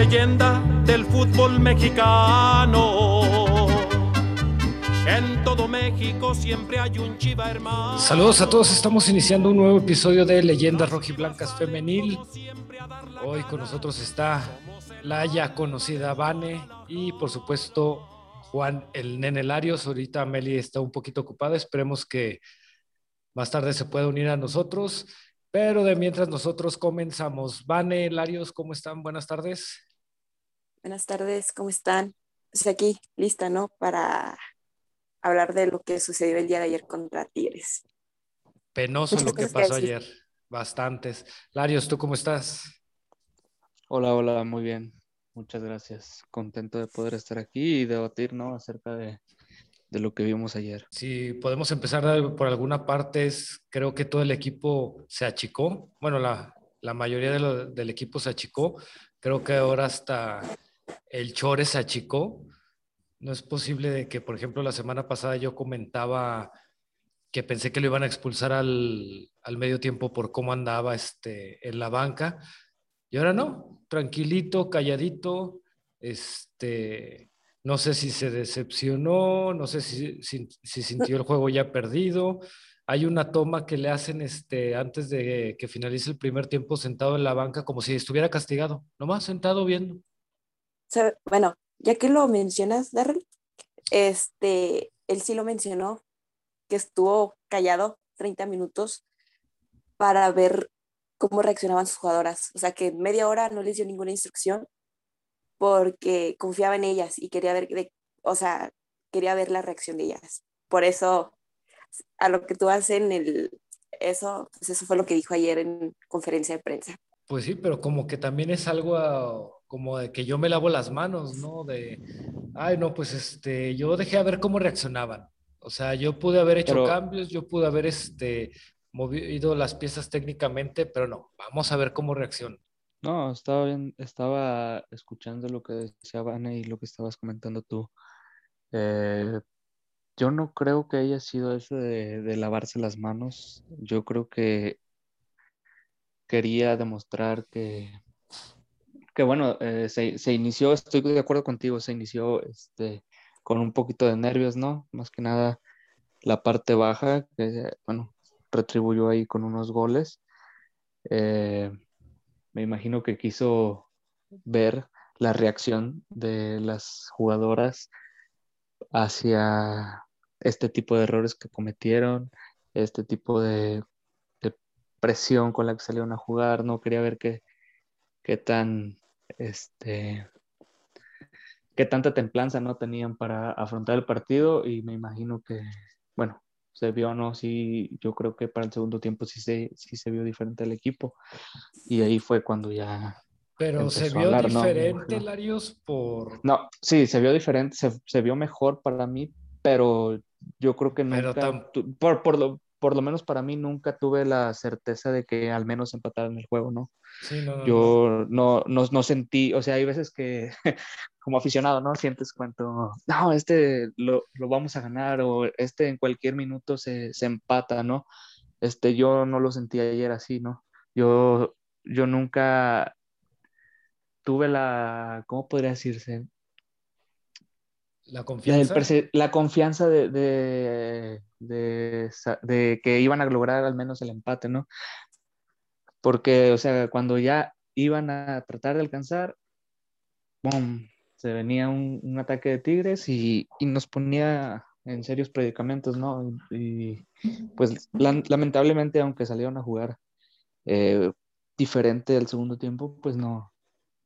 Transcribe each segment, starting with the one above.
leyenda del fútbol mexicano. En todo México siempre hay un chiva hermano. Saludos a todos, estamos iniciando un nuevo episodio de Leyendas Rojiblancas Femenil. Hoy con nosotros está la ya conocida Vane y por supuesto Juan el Nene Larios. Ahorita Meli está un poquito ocupada, esperemos que más tarde se pueda unir a nosotros. Pero de mientras nosotros comenzamos. Vane, Larios, ¿cómo están? Buenas tardes. Buenas tardes, ¿cómo están? Pues aquí, lista, ¿no? Para hablar de lo que sucedió el día de ayer contra Tigres. Penoso lo que pasó ayer, bastantes. Larios, ¿tú cómo estás? Hola, hola, muy bien. Muchas gracias. Contento de poder estar aquí y debatir, ¿no? Acerca de, de lo que vimos ayer. Si podemos empezar por alguna parte, creo que todo el equipo se achicó. Bueno, la, la mayoría del equipo se achicó. Creo que ahora hasta el Chore se achicó. No es posible de que, por ejemplo, la semana pasada yo comentaba que pensé que lo iban a expulsar al, al medio tiempo por cómo andaba este, en la banca. Y ahora no, tranquilito, calladito, este, no sé si se decepcionó, no sé si, si, sintió el juego ya perdido. Hay una toma que le hacen este, antes de que finalice el primer tiempo sentado en la banca como si estuviera castigado, nomás sentado viendo. Bueno, ya que lo mencionas, Darrell, este, él sí lo mencionó, que estuvo callado 30 minutos para ver cómo reaccionaban sus jugadoras. O sea, que media hora no les dio ninguna instrucción porque confiaba en ellas y quería ver, o sea, quería ver la reacción de ellas. Por eso, a lo que tú haces en el, eso, pues eso fue lo que dijo ayer en conferencia de prensa. Pues sí, pero como que también es algo como de que yo me lavo las manos, ¿no? De, ay, no, pues este, yo dejé a ver cómo reaccionaban. O sea, yo pude haber hecho cambios, yo pude haber este, movido las piezas técnicamente, pero no, vamos a ver cómo reaccionan. No, estaba bien, estaba escuchando lo que decía Vane y lo que estabas comentando tú. Eh, yo no creo que haya sido eso de, lavarse las manos. Yo creo que quería demostrar que, que bueno, eh, se, inició, estoy de acuerdo contigo, se inició este, con un poquito de nervios, ¿no? Más que nada la parte baja, que bueno, retribuyó ahí con unos goles. Eh, me imagino que quiso ver la reacción de las jugadoras hacia este tipo de errores que cometieron, este tipo de, presión con la que salieron a jugar, no quería ver qué, qué tan, este, qué tanta templanza no tenían para afrontar el partido y me imagino que, bueno, se vio, ¿no? Sí, yo creo que para el segundo tiempo sí se, sí se vio diferente el equipo. Y ahí fue cuando ya. Pero se vio diferente, Larios, por. No, sí, se vio diferente, se, se, vio mejor para mí, pero yo creo que nunca. Por, por, lo, por lo menos para mí nunca tuve la certeza de que al menos empataran el juego, ¿no? Sí, no, Yo no, no, no, sentí, o sea, hay veces que como aficionado, ¿no? Sientes cuando, no, este lo, lo, vamos a ganar o este en cualquier minuto se, se, empata, ¿no? Este, yo no lo sentí ayer así, ¿no? Yo, yo nunca tuve la, ¿cómo podría decirse? La confianza. La, confianza de, de, de, que iban a lograr al menos el empate, ¿no? Porque, o sea, cuando ya iban a tratar de alcanzar, ¡bum! Se venía un, ataque de Tigres y, y, nos ponía en serios predicamentos, ¿no? Y, pues lamentablemente, aunque salieron a jugar eh, diferente el segundo tiempo, pues no,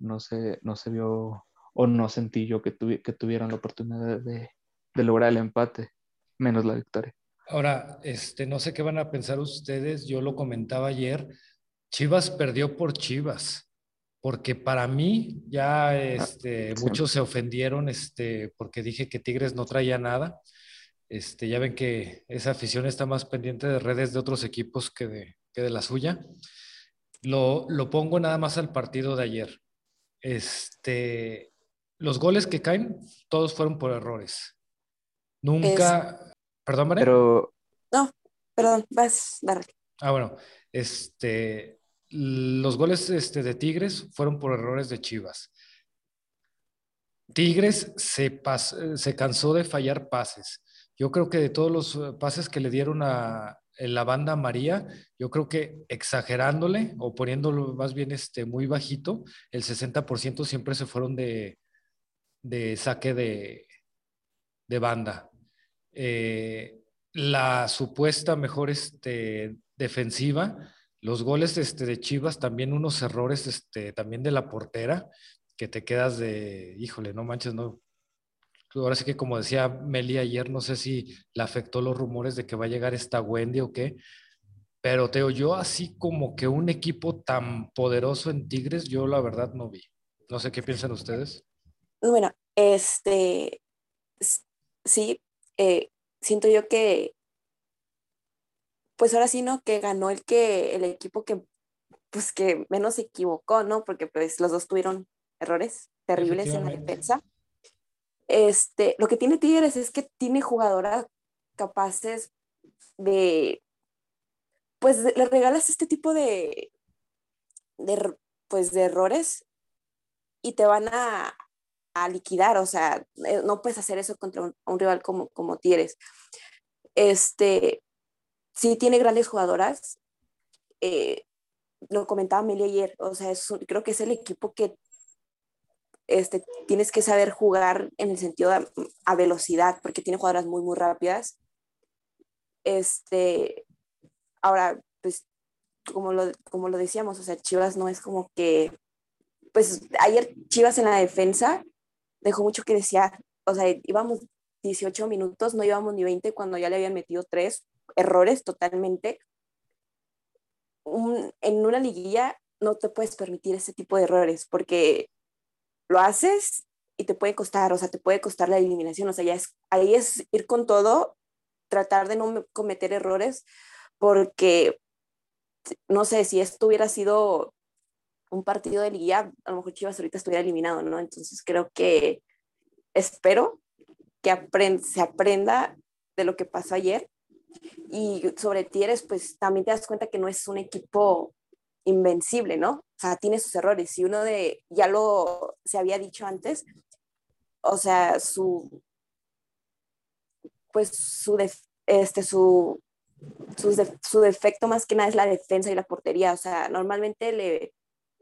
no, se, no se vio o no sentí yo que, que tuvieron la oportunidad de, de, lograr el empate, menos la victoria. Ahora, este, no sé qué van a pensar ustedes, yo lo comentaba ayer, Chivas perdió por Chivas, porque para mí ya este, muchos se ofendieron este, porque dije que Tigres no traía nada. Este, ya ven que esa afición está más pendiente de redes de otros equipos que de, que de la suya. Lo, lo pongo nada más al partido de ayer. Este, los goles que caen, todos fueron por errores. Nunca. Perdón, María. Pero. No, perdón, vas, darle. Ah, bueno. Este. Los goles este, de Tigres fueron por errores de Chivas. Tigres se, se cansó de fallar pases. Yo creo que de todos los eh, pases que le dieron a la banda María, yo creo que exagerándole o poniéndolo más bien este, muy bajito, el 60% siempre se fueron de, de saque de, de banda. Eh, la supuesta mejor este, defensiva, los goles este, de Chivas, también unos errores este, también de la portera, que te quedas de, híjole, no manches, no. Ahora sí que como decía Meli ayer, no sé si le afectó los rumores de que va a llegar esta Wendy o qué, pero Teo, yo así como que un equipo tan poderoso en Tigres, yo la verdad no vi. No sé qué piensan ustedes. Bueno, este, sí, eh, siento yo que, pues ahora sí, ¿no? Que ganó el que, el equipo que, pues que menos se equivocó, ¿no? Porque pues los dos tuvieron errores terribles en la defensa. Este, lo que tiene Tigres es que tiene jugadoras capaces de, pues le regalas este tipo de, de, pues, de errores y te van a, a liquidar, o sea, eh, no puedes hacer eso contra un, rival como, como Tigres. Este, sí tiene grandes jugadoras, eh, lo comentaba Meli ayer, o sea, creo que es el equipo que este, tienes que saber jugar en el sentido de, a velocidad, porque tiene jugadoras muy, muy rápidas. Este, ahora, pues, como lo, como lo decíamos, o sea, Chivas no es como que, pues, ayer Chivas en la defensa dejó mucho que decía, o sea, íbamos 18 minutos, no íbamos ni 20 cuando ya le habían metido tres errores totalmente. en una liguilla no te puedes permitir ese tipo de errores porque lo haces y te puede costar, o sea, te puede costar la eliminación, o sea, ahí es ir con todo, tratar de no cometer errores, porque no sé, si esto hubiera sido un partido de liga, a lo mejor Chivas ahorita estuviera eliminado, ¿no? Entonces creo que espero que se aprenda de lo que pasó ayer. Y sobre Tieres, pues también te das cuenta que no es un equipo invencible, ¿no? O sea, tiene sus errores. Y uno de, ya lo se había dicho antes, o sea, su, pues su, este, su, su, su defecto más que nada es la defensa y la portería. O sea, normalmente le,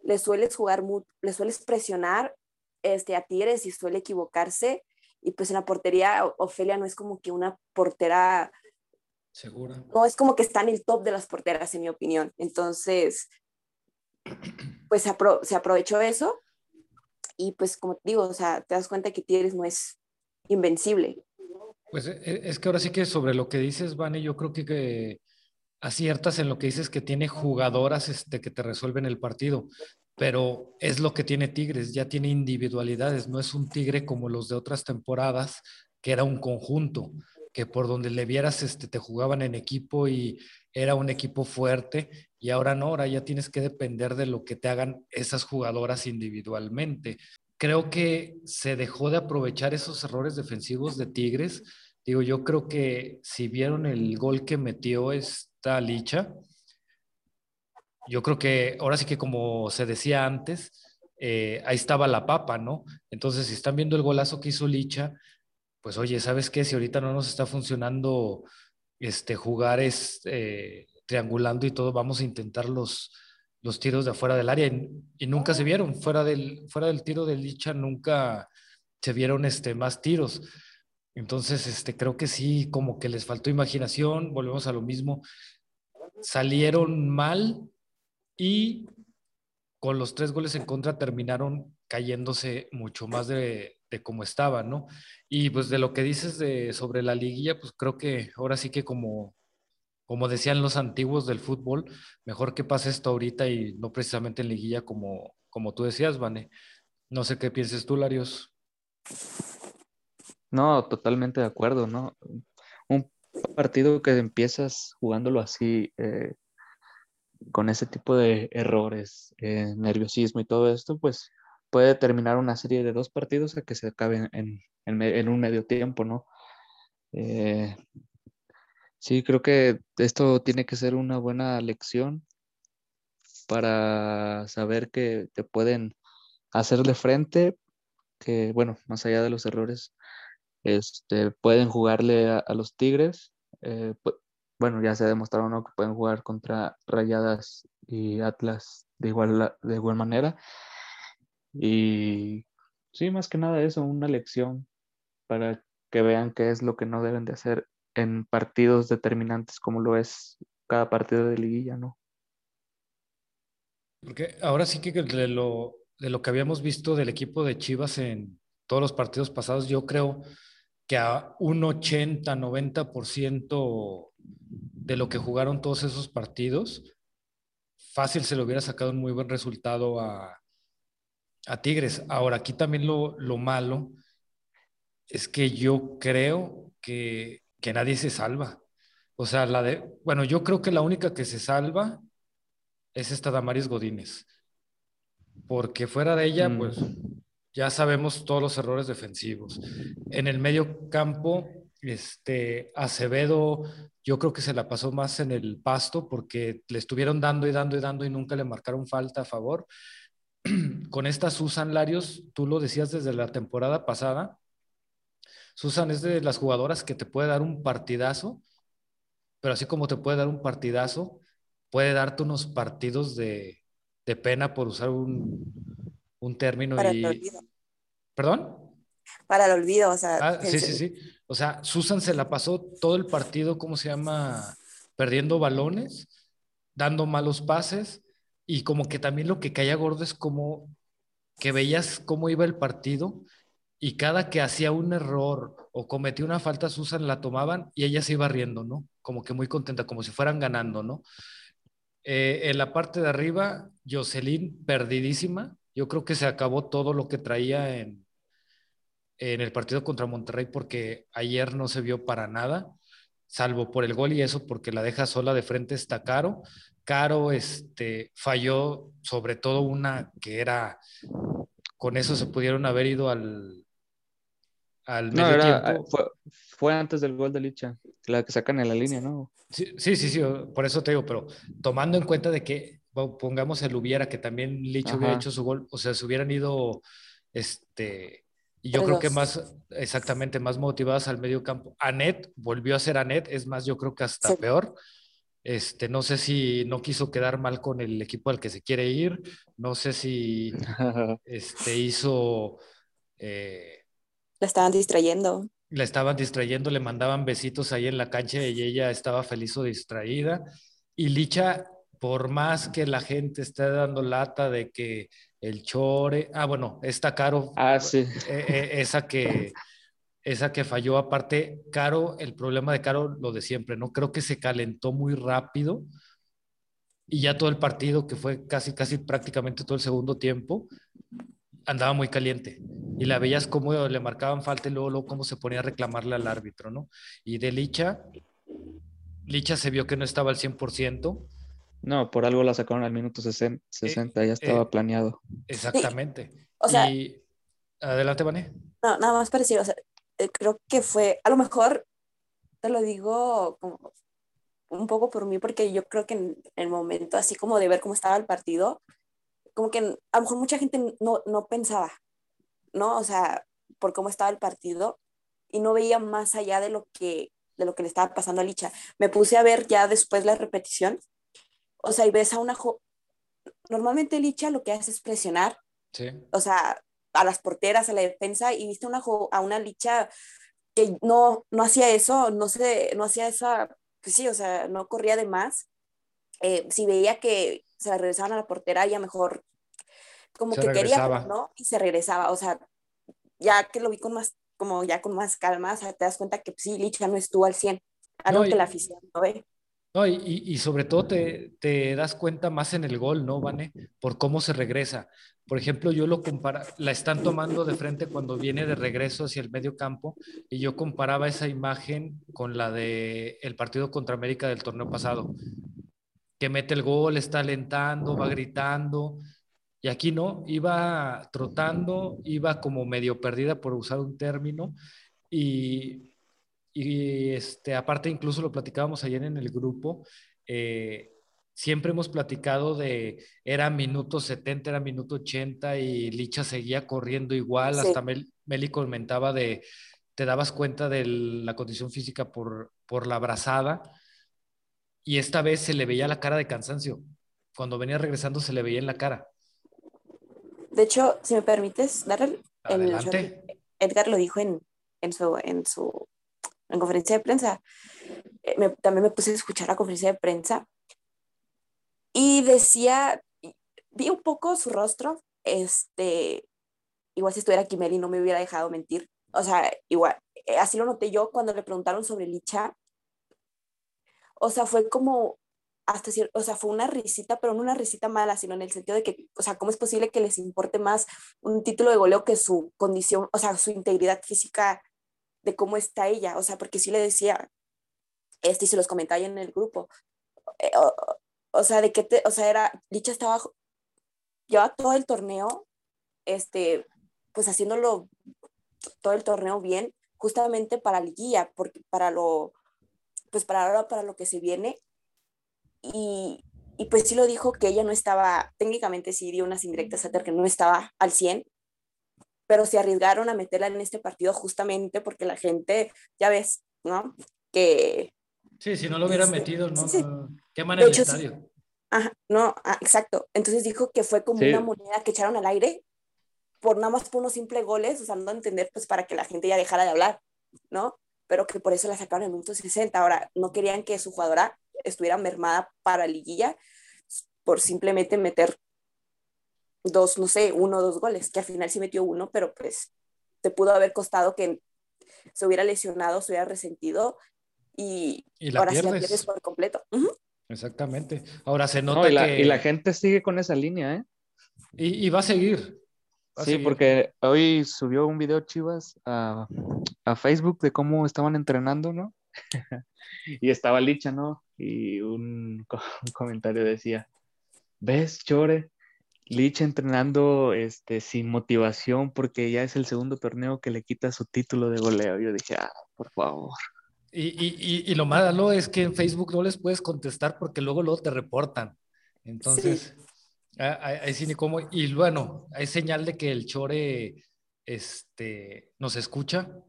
le sueles jugar, le sueles presionar este, a Tigres y suele equivocarse. Y pues en la portería, Ofelia no es como que una portera segura. No es como que está en el top de las porteras, en mi opinión. Entonces, pues se, se aprovechó eso. Y pues como te digo, o sea, te das cuenta que Tigres no es invencible. Pues e, e, es que ahora sí que sobre lo que dices, Vane, yo creo que, que aciertas en lo que dices que tiene jugadoras este, que te resuelven el partido, pero es lo que tiene Tigres, ya tiene individualidades, no es un Tigre como los de otras temporadas, que era un conjunto, que por donde le vieras este, te jugaban en equipo y era un equipo fuerte, y ahora no, ahora ya tienes que depender de lo que te hagan esas jugadoras individualmente. Creo que se dejó de aprovechar esos errores defensivos de Tigres. Digo, yo creo que si vieron el gol que metió es Licha. Yo creo que ahora sí que como se decía antes, eh, ahí estaba la papa, ¿no? Entonces, si están viendo el golazo que hizo Licha, pues oye, ¿sabes qué? Si ahorita no nos está funcionando este, jugar es, eh, triangulando y todo, vamos a intentar los, los tiros de afuera del área y, nunca se vieron, fuera del, fuera del tiro de Licha nunca se vieron este, más tiros. Entonces, este, creo que sí, como que les faltó imaginación, volvemos a lo mismo, salieron mal y con los tres goles en contra terminaron cayéndose mucho más de, de como estaban, ¿no? Y pues de lo que dices de, sobre la liguilla, pues creo que ahora sí que como, como decían los antiguos del fútbol, mejor que pase esto ahorita y no precisamente en liguilla como, como tú decías, Vane. No sé qué pienses tú, Larios. No, totalmente de acuerdo, ¿no? Un partido que empiezas jugándolo así, eh, con ese tipo de errores, eh, nerviosismo y todo esto, pues puede terminar una serie de dos partidos a que se acabe en, un medio tiempo, ¿no? Eh, sí, creo que esto tiene que ser una buena lección para saber que te pueden hacer de frente que, bueno, más allá de los errores, este, pueden jugarle a, los Tigres. Eh, bueno, ya se ha demostrado que pueden jugar contra Rayadas y Atlas de igual, de igual manera. Y sí, más que nada eso, una lección para que vean qué es lo que no deben de hacer en partidos determinantes como lo es cada partido de liguilla, ¿no? Porque ahora sí que de lo, de lo que habíamos visto del equipo de Chivas en todos los partidos pasados, yo creo que a un 80, 90% de lo que jugaron todos esos partidos, fácil se le hubiera sacado un muy buen resultado a, a Tigres. Ahora, aquí también lo, lo, malo es que yo creo que, que nadie se salva. O sea, la de, bueno, yo creo que la única que se salva es esta Damaris Godínez. Porque fuera de ella, pues mm. Ya sabemos todos los errores defensivos. En el medio campo, este, Acevedo, yo creo que se la pasó más en el pasto porque le estuvieron dando y dando y dando y nunca le marcaron falta a favor. Con esta Susan Larios, tú lo decías desde la temporada pasada, Susan es de las jugadoras que te puede dar un partidazo, pero así como te puede dar un partidazo, puede darte unos partidos de, pena por usar un, término. Para el olvido. ¿Perdón? Para el olvido, o sea. Ah, sí, sí, sí. O sea, Susan se la pasó todo el partido, ¿cómo se llama? Perdiendo balones, dando malos pases y como que también lo que caía gordo es como que veías cómo iba el partido y cada que hacía un error o cometía una falta, Susan la tomaban y ella se iba riendo, ¿no? Como que muy contenta, como si fueran ganando, ¿no? Eh, en la parte de arriba, Jocelyn perdidísima. Yo creo que se acabó todo lo que traía en, en el partido contra Monterrey porque ayer no se vio para nada, salvo por el gol y eso porque la deja sola de frente está Caro. Caro este, falló sobre todo una que era, con eso se pudieron haber ido al, al medio tiempo. Fue, antes del gol de Licha, la que sacan en la línea, ¿no? Sí, sí, sí, por eso te digo, pero tomando en cuenta de que pongamos el hubiera, que también Licha hubiera hecho su gol, o sea, se hubieran ido, este, y yo creo que más, exactamente, más motivadas al medio campo. Anet volvió a ser Anet, es más, yo creo que hasta peor. Este, no sé si no quiso quedar mal con el equipo al que se quiere ir, no sé si este, hizo... Eh, la estaban distrayendo. La estaban distrayendo, le mandaban besitos ahí en la cancha y ella estaba feliz o distraída. Y Licha, por más que la gente esté dando lata de que el chore, ah, bueno, está caro. Ah, sí. Eh, eh, esa que esa que falló aparte, Caro, el problema de Caro, lo de siempre, ¿no? Creo que se calentó muy rápido y ya todo el partido, que fue casi, casi prácticamente todo el segundo tiempo, andaba muy caliente y la veías como le marcaban falta y luego, luego cómo se ponía a reclamarle al árbitro, ¿no? Y de Licha, Licha se vio que no estaba al 100%. No, por algo la sacaron al minuto 60, ya eh, estaba planeado. Exactamente. O sea, y, adelante, Vané. No, nada más parecido, o sea, eh, creo que fue, a lo mejor te lo digo como un poco por mí, porque yo creo que en el momento así como de ver cómo estaba el partido, como que a lo mejor mucha gente no, no pensaba, ¿no? O sea, por cómo estaba el partido y no veía más allá de lo que, de lo que le estaba pasando a Licha. Me puse a ver ya después la repetición, o sea, y ves a una... Normalmente Licha lo que hace es presionar, sí. o sea, a las porteras, a la defensa, y viste una a una Licha que no, no hacía eso, no, sé, no hacía esa, pues sí, o sea, no corría de más. Eh, si veía que se la regresaban a la portera, ya mejor como que quería, ¿no? Y se regresaba, o sea, ya que lo vi con más, como ya con más calma, o sea, te das cuenta que pues, sí, Licha no estuvo al 100, algo que la afición no ve. No, y, y, sobre todo te, te, das cuenta más en el gol, ¿no, Vane? Por cómo se regresa. Por ejemplo, yo lo compara, la están tomando de frente cuando viene de regreso hacia el medio campo y yo comparaba esa imagen con la de el partido contra América del torneo pasado, que mete el gol, está alentando, va gritando, y aquí no, iba trotando, iba como medio perdida por usar un término, y, y este, aparte incluso lo platicábamos ayer en el grupo, eh, siempre hemos platicado de, era minuto 70, era minuto 80 y Licha seguía corriendo igual, hasta Meli comentaba de, te dabas cuenta de la condición física por, por la abrazada y esta vez se le veía la cara de cansancio. Cuando venía regresando se le veía en la cara. De hecho, si me permites, darle el, Edgar lo dijo en, en, su, en su en conferencia de prensa. Eh, también me puse a escuchar la conferencia de prensa y decía, vi un poco su rostro, este, igual si estuviera aquí Meli no me hubiera dejado mentir, o sea, igual, eh, así lo noté yo cuando le preguntaron sobre Licha, o sea, fue como, hasta o sea, fue una risita, pero no una risita mala, sino en el sentido de que, o sea, ¿cómo es posible que les importe más un título de goleo que su condición, o sea, su integridad física de cómo está ella? O sea, porque sí le decía, este, y se los comentaba en el grupo, eh, o, sea, de que, te, o sea, era, Licha estaba, lleva todo el torneo, este, pues haciéndolo todo el torneo bien, justamente para liguilla, porque para lo, pues para ahora, para lo que se viene, y, y pues sí lo dijo que ella no estaba, técnicamente sí dio unas indirectas a que no estaba al 100, pero se arriesgaron a meterla en este partido justamente porque la gente, ya ves, ¿no? Que... Sí, si no lo hubiera metido, ¿no? Sí, Queman el estadio. Ajá, no, ah, exacto. Entonces dijo que fue como una moneda que echaron al aire por nada más por unos simples goles, o sea, no entender, pues para que la gente ya dejara de hablar, ¿no? Pero que por eso la sacaron en el minuto 60. Ahora, no querían que su jugadora estuviera mermada para liguilla por simplemente meter dos, no sé, uno o dos goles, que al final sí metió uno, pero pues te pudo haber costado que se hubiera lesionado, se hubiera resentido y, ahora sí la pierdes por completo. Exactamente. Ahora se nota y la, que... Y la gente sigue con esa línea, ¿eh? Y, va a seguir. sí, porque hoy subió un video Chivas a, a Facebook de cómo estaban entrenando, ¿no? y estaba Licha, ¿no? Y un, comentario decía, ¿ves, Chore? Licha entrenando este, sin motivación porque ya es el segundo torneo que le quita su título de goleo. Yo dije, ah, por favor. Y, y, y, lo malo es que en Facebook no les puedes contestar porque luego luego te reportan. Entonces, ahí sí ni cómo. Y bueno, hay señal de que el Chore este, nos escucha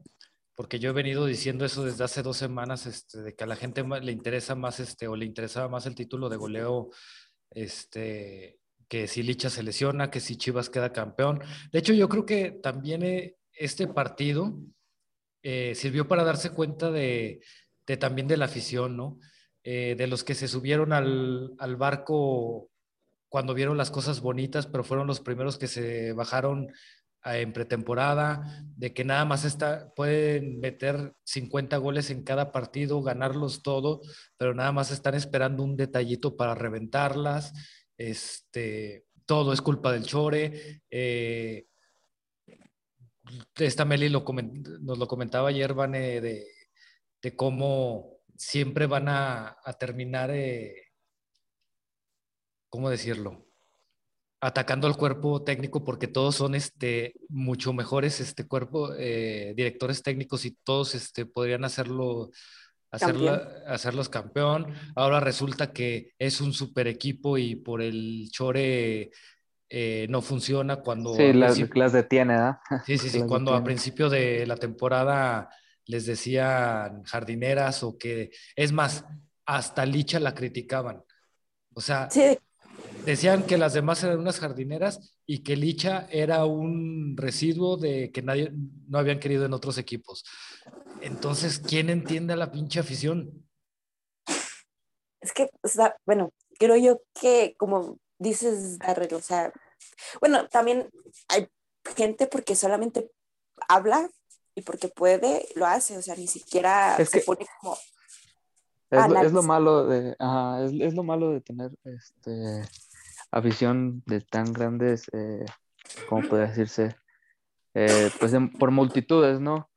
porque yo he venido diciendo eso desde hace dos semanas, este, de que a la gente le interesa más, este, o le interesaba más el título de goleo, este, que si Licha se lesiona, que si Chivas queda campeón. De hecho, yo creo que también eh, este partido eh, sirvió para darse cuenta de, también de la afición, ¿no? Eh, de los que se subieron al, al barco cuando vieron las cosas bonitas, pero fueron los primeros que se bajaron en pretemporada, de que nada más está, pueden meter 50 goles en cada partido, ganarlos todo, pero nada más están esperando un detallito para reventarlas. Este, todo es culpa del Chore. Eh, esta Meli nos lo comentaba ayer, Vane, de, de cómo siempre van a, terminar, eh, ¿cómo decirlo? atacando al cuerpo técnico porque todos son este, mucho mejores este cuerpo, eh, directores técnicos y todos este, podrían hacerlo, hacerlos campeón. Ahora resulta que es un super equipo y por el chore eh, no funciona cuando... Sí, las, las detiene, ¿ah? Sí, sí, sí, cuando a principio de la temporada les decían jardineras o que, es más, hasta Licha la criticaban. O sea, sí decían que las demás eran unas jardineras y que Licha era un residuo de que nadie no habían querido en otros equipos. Entonces, ¿quién entiende a la pinche afición? Es que, o sea, bueno, creo yo que, como dices, Darrell, o sea, bueno, también hay gente porque solamente habla y porque puede, lo hace, o sea, ni siquiera se pone como... Es lo, malo de, es, es, lo malo de tener este afición de tan grandes, eh, ¿cómo puede decirse? Eh, pues por multitudes, ¿no?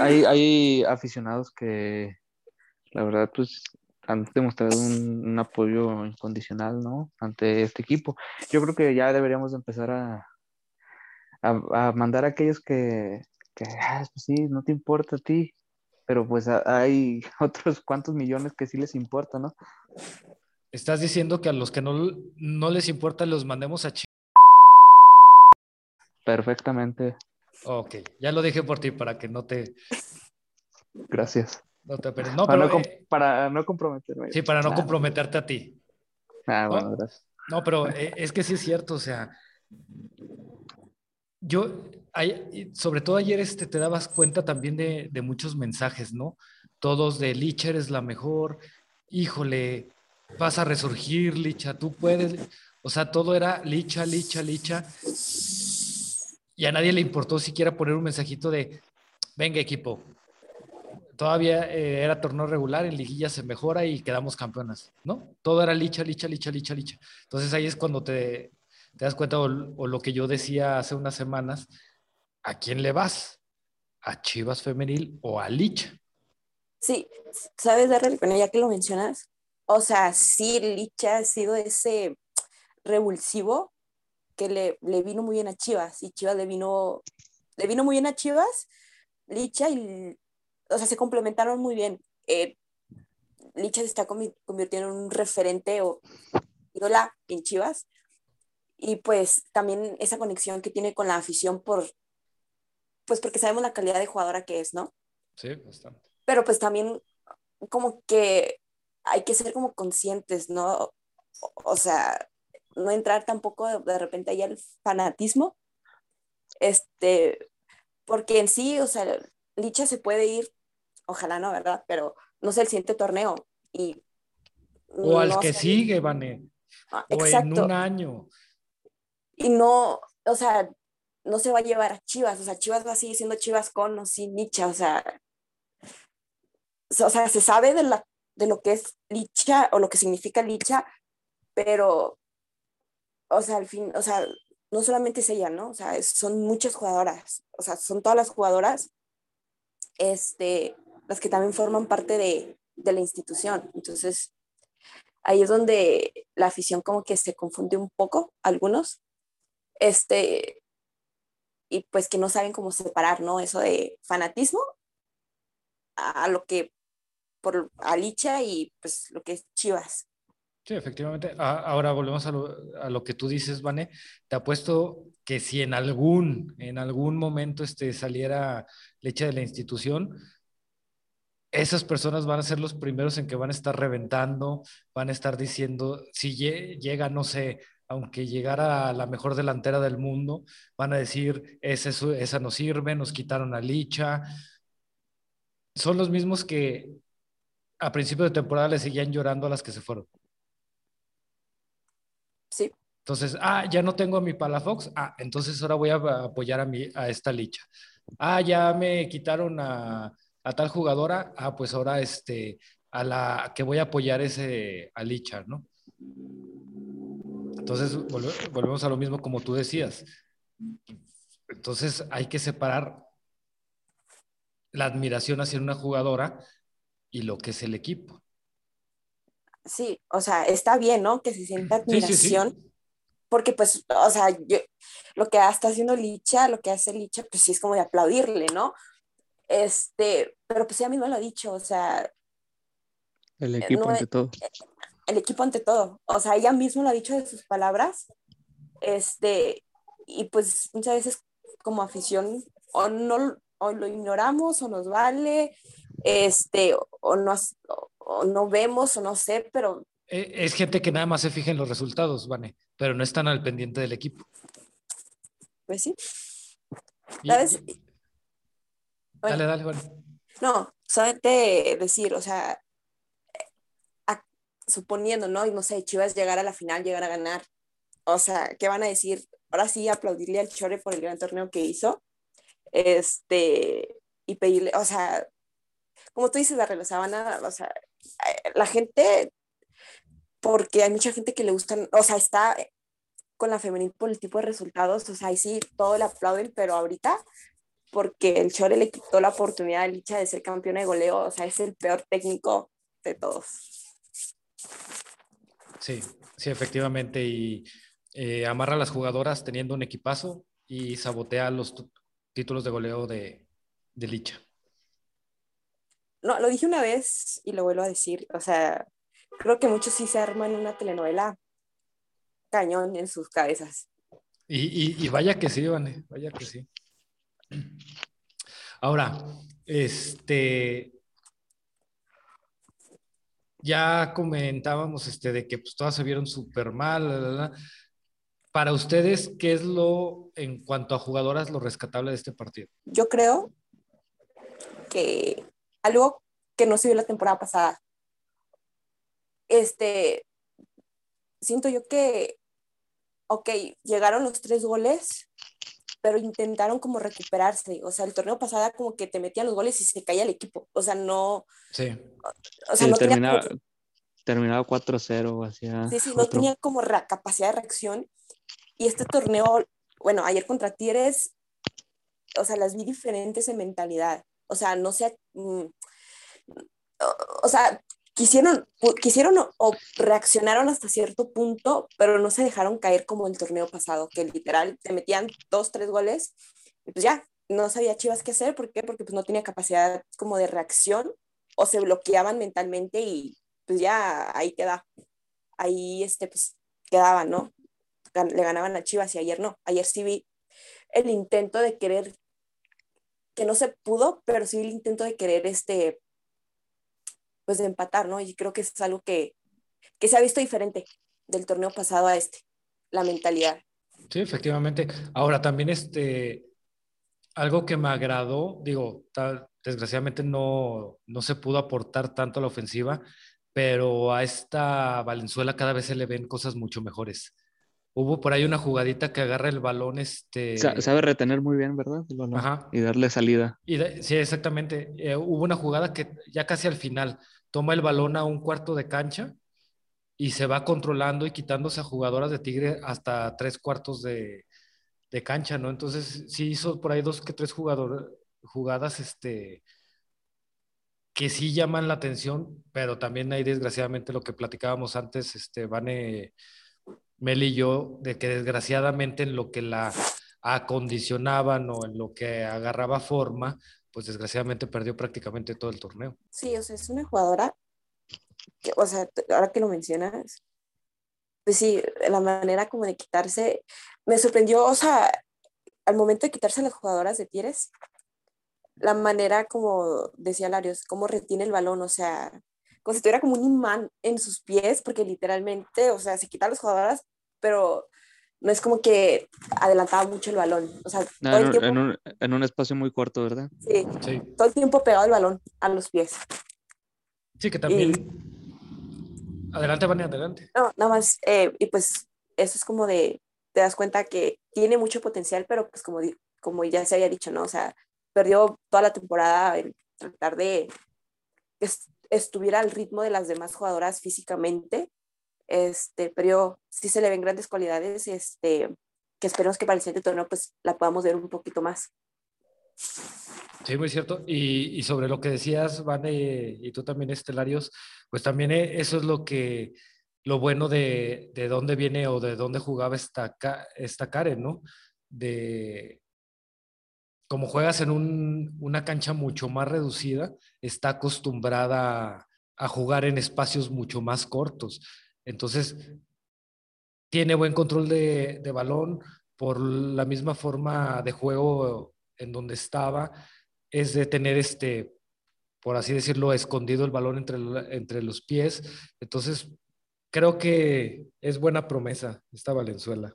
Hay, hay aficionados que, la verdad, pues han demostrado un, apoyo incondicional, ¿no? Ante este equipo. Yo creo que ya deberíamos empezar a, a, mandar a aquellos que, que ah, pues sí, no te importa a ti, pero pues hay otros cuantos millones que sí les importa, ¿no? ¿Estás diciendo que a los que no, no les importa los mandemos a? Perfectamente. Ok, ya lo dije por ti para que no te... Gracias. No te no, para, pero, no eh, para no comprometerme. sí, para no comprometerte a ti. Ah, ¿no? bueno, gracias. No, pero eh, es que sí es cierto, o sea, yo, sobre todo ayer este, te dabas cuenta también de, de muchos mensajes, ¿no? Todos de Licha eres la mejor, híjole, vas a resurgir, Licha, tú puedes. O sea, todo era Licha, Licha, Licha. Y a nadie le importó siquiera poner un mensajito de, venga equipo, todavía eh, era torneo regular, en liguilla se mejora y quedamos campeonas, ¿no? Todo era licha, licha, licha, licha, licha. Entonces ahí es cuando te, das cuenta, o, o lo que yo decía hace unas semanas, ¿a quién le vas? ¿A Chivas Femenil o a Licha? Sí, ¿sabes, Darrell? Bueno, ya que lo mencionas, o sea, sí, Licha ha sido ese revulsivo que le, le vino muy bien a Chivas y Chivas le vino, le vino muy bien a Chivas, Licha y, o sea, se complementaron muy bien. Eh, Licha se está convi- convirtiendo en un referente o ídola en Chivas y pues también esa conexión que tiene con la afición por, pues porque sabemos la calidad de jugadora que es, ¿no? Sí, bastante. pero pues también como que hay que ser como conscientes, ¿no? O sea, no entrar tampoco de, repente ahí al fanatismo, este, porque en sí, o sea, Licha se puede ir, ojalá no, ¿verdad? Pero no sé, el siguiente torneo y... O al no que sé, sigue, Vane, ah, o en exacto, un año. y no, o sea, no se va a llevar a Chivas, o sea, Chivas va a seguir siendo Chivas con o sin Licha, o sea, o sea, se sabe de, la, de lo que es Licha o lo que significa Licha, pero, o sea, al fin, o sea, no solamente es ella, ¿no? O sea, son muchas jugadoras, o sea, son todas las jugadoras, este, las que también forman parte de, de la institución. Entonces, ahí es donde la afición como que se confunde un poco, algunos, este, y pues que no saben cómo separar, ¿no? Eso de fanatismo a lo que, por a Licha y pues lo que es Chivas. Sí, efectivamente. Ahora volvemos a lo, que tú dices, Vane. Te apuesto que si en algún, en algún momento este, saliera leche de la institución, esas personas van a ser los primeros en que van a estar reventando, van a estar diciendo, si lle- llega, no sé, aunque llegara la mejor delantera del mundo, van a decir, esa, es- esa no sirve, nos quitaron a Licha. Son los mismos que a principio de temporada le seguían llorando a las que se fueron. Entonces, ah, ya no tengo a mi Palafox, ah, entonces ahora voy a apoyar a, mi, a esta licha. Ah, ya me quitaron a, a tal jugadora, ah, pues ahora este, a la que voy a apoyar ese a licha, ¿no? Entonces, volve- volvemos a lo mismo como tú decías. Entonces, hay que separar la admiración hacia una jugadora y lo que es el equipo. sí, o sea, está bien, ¿no? Que se sienta Sí, sí, sí. Porque pues, o sea, yo, lo que está haciendo Licha, lo que hace Licha, pues sí es como de aplaudirle, ¿no? Este, pero pues ella misma lo ha dicho, o sea, El equipo no ante todo. el equipo ante todo. O sea, ella misma lo ha dicho de sus palabras. Este, y pues muchas veces como afición o no o lo ignoramos o nos vale, este, o, no, o, o no vemos o no sé, pero Eh, Es gente que nada más se fija en los resultados, Vane, pero no están al pendiente del equipo. pues sí. ¿Sabes? y- Bueno. Dale, dale, Vane. No, solamente decir, o sea, a- suponiendo, ¿no? Y no sé, Chivas llegar a la final, llegar a ganar. O sea, ¿qué van a decir? Ahora sí, aplaudirle al Chore por el gran torneo que hizo. Este, y pedirle, o sea, como tú dices, la o sea, van a, o sea, eh, la gente, porque hay mucha gente que le gustan, o sea, está con la femenil por el tipo de resultados, o sea, ahí sí, todo le aplauden, pero ahorita porque el Chore le quitó la oportunidad a Licha de ser campeona de goleo, o sea, es el peor técnico de todos. Sí, sí, efectivamente. Y eh, amarra a las jugadoras teniendo un equipazo y sabotea los tu- títulos de goleo de, de Licha. No, lo dije una vez y lo vuelvo a decir, o sea, creo que muchos sí se arman una telenovela cañón en sus cabezas. Y, y, y vaya que sí, Vane, vaya que sí. Ahora, este, ya comentábamos este, de que pues, todas se vieron súper mal. Para ustedes, ¿qué es lo, en cuanto a jugadoras, lo rescatable de este partido? Yo creo que algo que no se vio la temporada pasada. Este, siento yo que, ok, llegaron los tres goles, pero intentaron como recuperarse. O sea, el torneo pasado como que te metían los goles y se caía el equipo. O sea, no. Sí. O sea, Sí, no terminaba, tenía, terminaba 4-0, hacía sí, sí, no otro- tenía como capacidad de reacción. Y este torneo, bueno, ayer contra Tigres, o sea, las vi diferentes en mentalidad. O sea, no sé. mm, o, o sea, quisieron, quisieron o, reaccionaron hasta cierto punto, pero no se dejaron caer como el torneo pasado, que literal te metían dos, tres goles y pues ya, no sabía Chivas qué hacer. ¿Por qué? Porque pues no tenía capacidad como de reacción o se bloqueaban mentalmente y pues ya ahí queda. Ahí este, pues quedaban, ¿no? Le ganaban a Chivas y ayer no. Ayer sí vi el intento de querer, que no se pudo, pero sí el intento de querer este, pues de empatar, ¿no? Y creo que es algo que, que se ha visto diferente del torneo pasado a este, la mentalidad. Sí, efectivamente. Ahora también este, algo que me agradó, digo, tal- desgraciadamente no, no se pudo aportar tanto a la ofensiva, pero a esta Valenzuela cada vez se le ven cosas mucho mejores. Hubo por ahí una jugadita que agarra el balón, este... Sa- Sabe retener muy bien, ¿verdad? El balón. Ajá. Y darle salida. Y de- sí, exactamente. Eh, hubo una jugada que ya casi al final toma el balón a un cuarto de cancha y se va controlando y quitándose a jugadoras de Tigre hasta tres cuartos de, de cancha, ¿no? Entonces sí hizo por ahí dos que tres jugador, jugadas este, que sí llaman la atención, pero también hay desgraciadamente lo que platicábamos antes, este, Vane, Mel y yo, de que desgraciadamente en lo que la acondicionaban o en lo que agarraba forma, pues desgraciadamente perdió prácticamente todo el torneo. Sí, o sea, es una jugadora que, o sea, ahora que lo mencionas, pues sí, la manera como de quitarse, me sorprendió, o sea, al momento de quitarse a las jugadoras de Tigres, la manera como decía Larios, cómo retiene el balón, o sea, como si tuviera como un imán en sus pies, porque literalmente, o sea, se quita a las jugadoras, pero no es como que adelantaba mucho el balón, o sea, No, todo en, el un, tiempo, en un- en un espacio muy corto, ¿verdad? sí, Sí, todo el tiempo pegado el balón a los pies. sí que también... Adelante, Vane, adelante. No, nada más, eh, y pues eso es como de, te das cuenta que tiene mucho potencial, pero pues como, como ya se había dicho, ¿no? O sea, perdió toda la temporada en tratar de que est- estuviera al ritmo de las demás jugadoras físicamente, este, pero sí se le ven grandes cualidades, este, que esperemos que para el siguiente torneo pues la podamos ver un poquito más. Sí, muy cierto. Y, y sobre lo que decías, Vane, y tú también, Estelarios, pues también eh, eso es lo que, lo bueno de, de dónde viene o de dónde jugaba esta, esta Karen, ¿no? De como juegas en un- una cancha mucho más reducida, está acostumbrada a jugar en espacios mucho más cortos. Entonces, tiene buen control de, balón por la misma forma de juego en donde estaba, es de tener este, por así decirlo, escondido el balón entre, entre los pies. Entonces, creo que es buena promesa esta Valenzuela.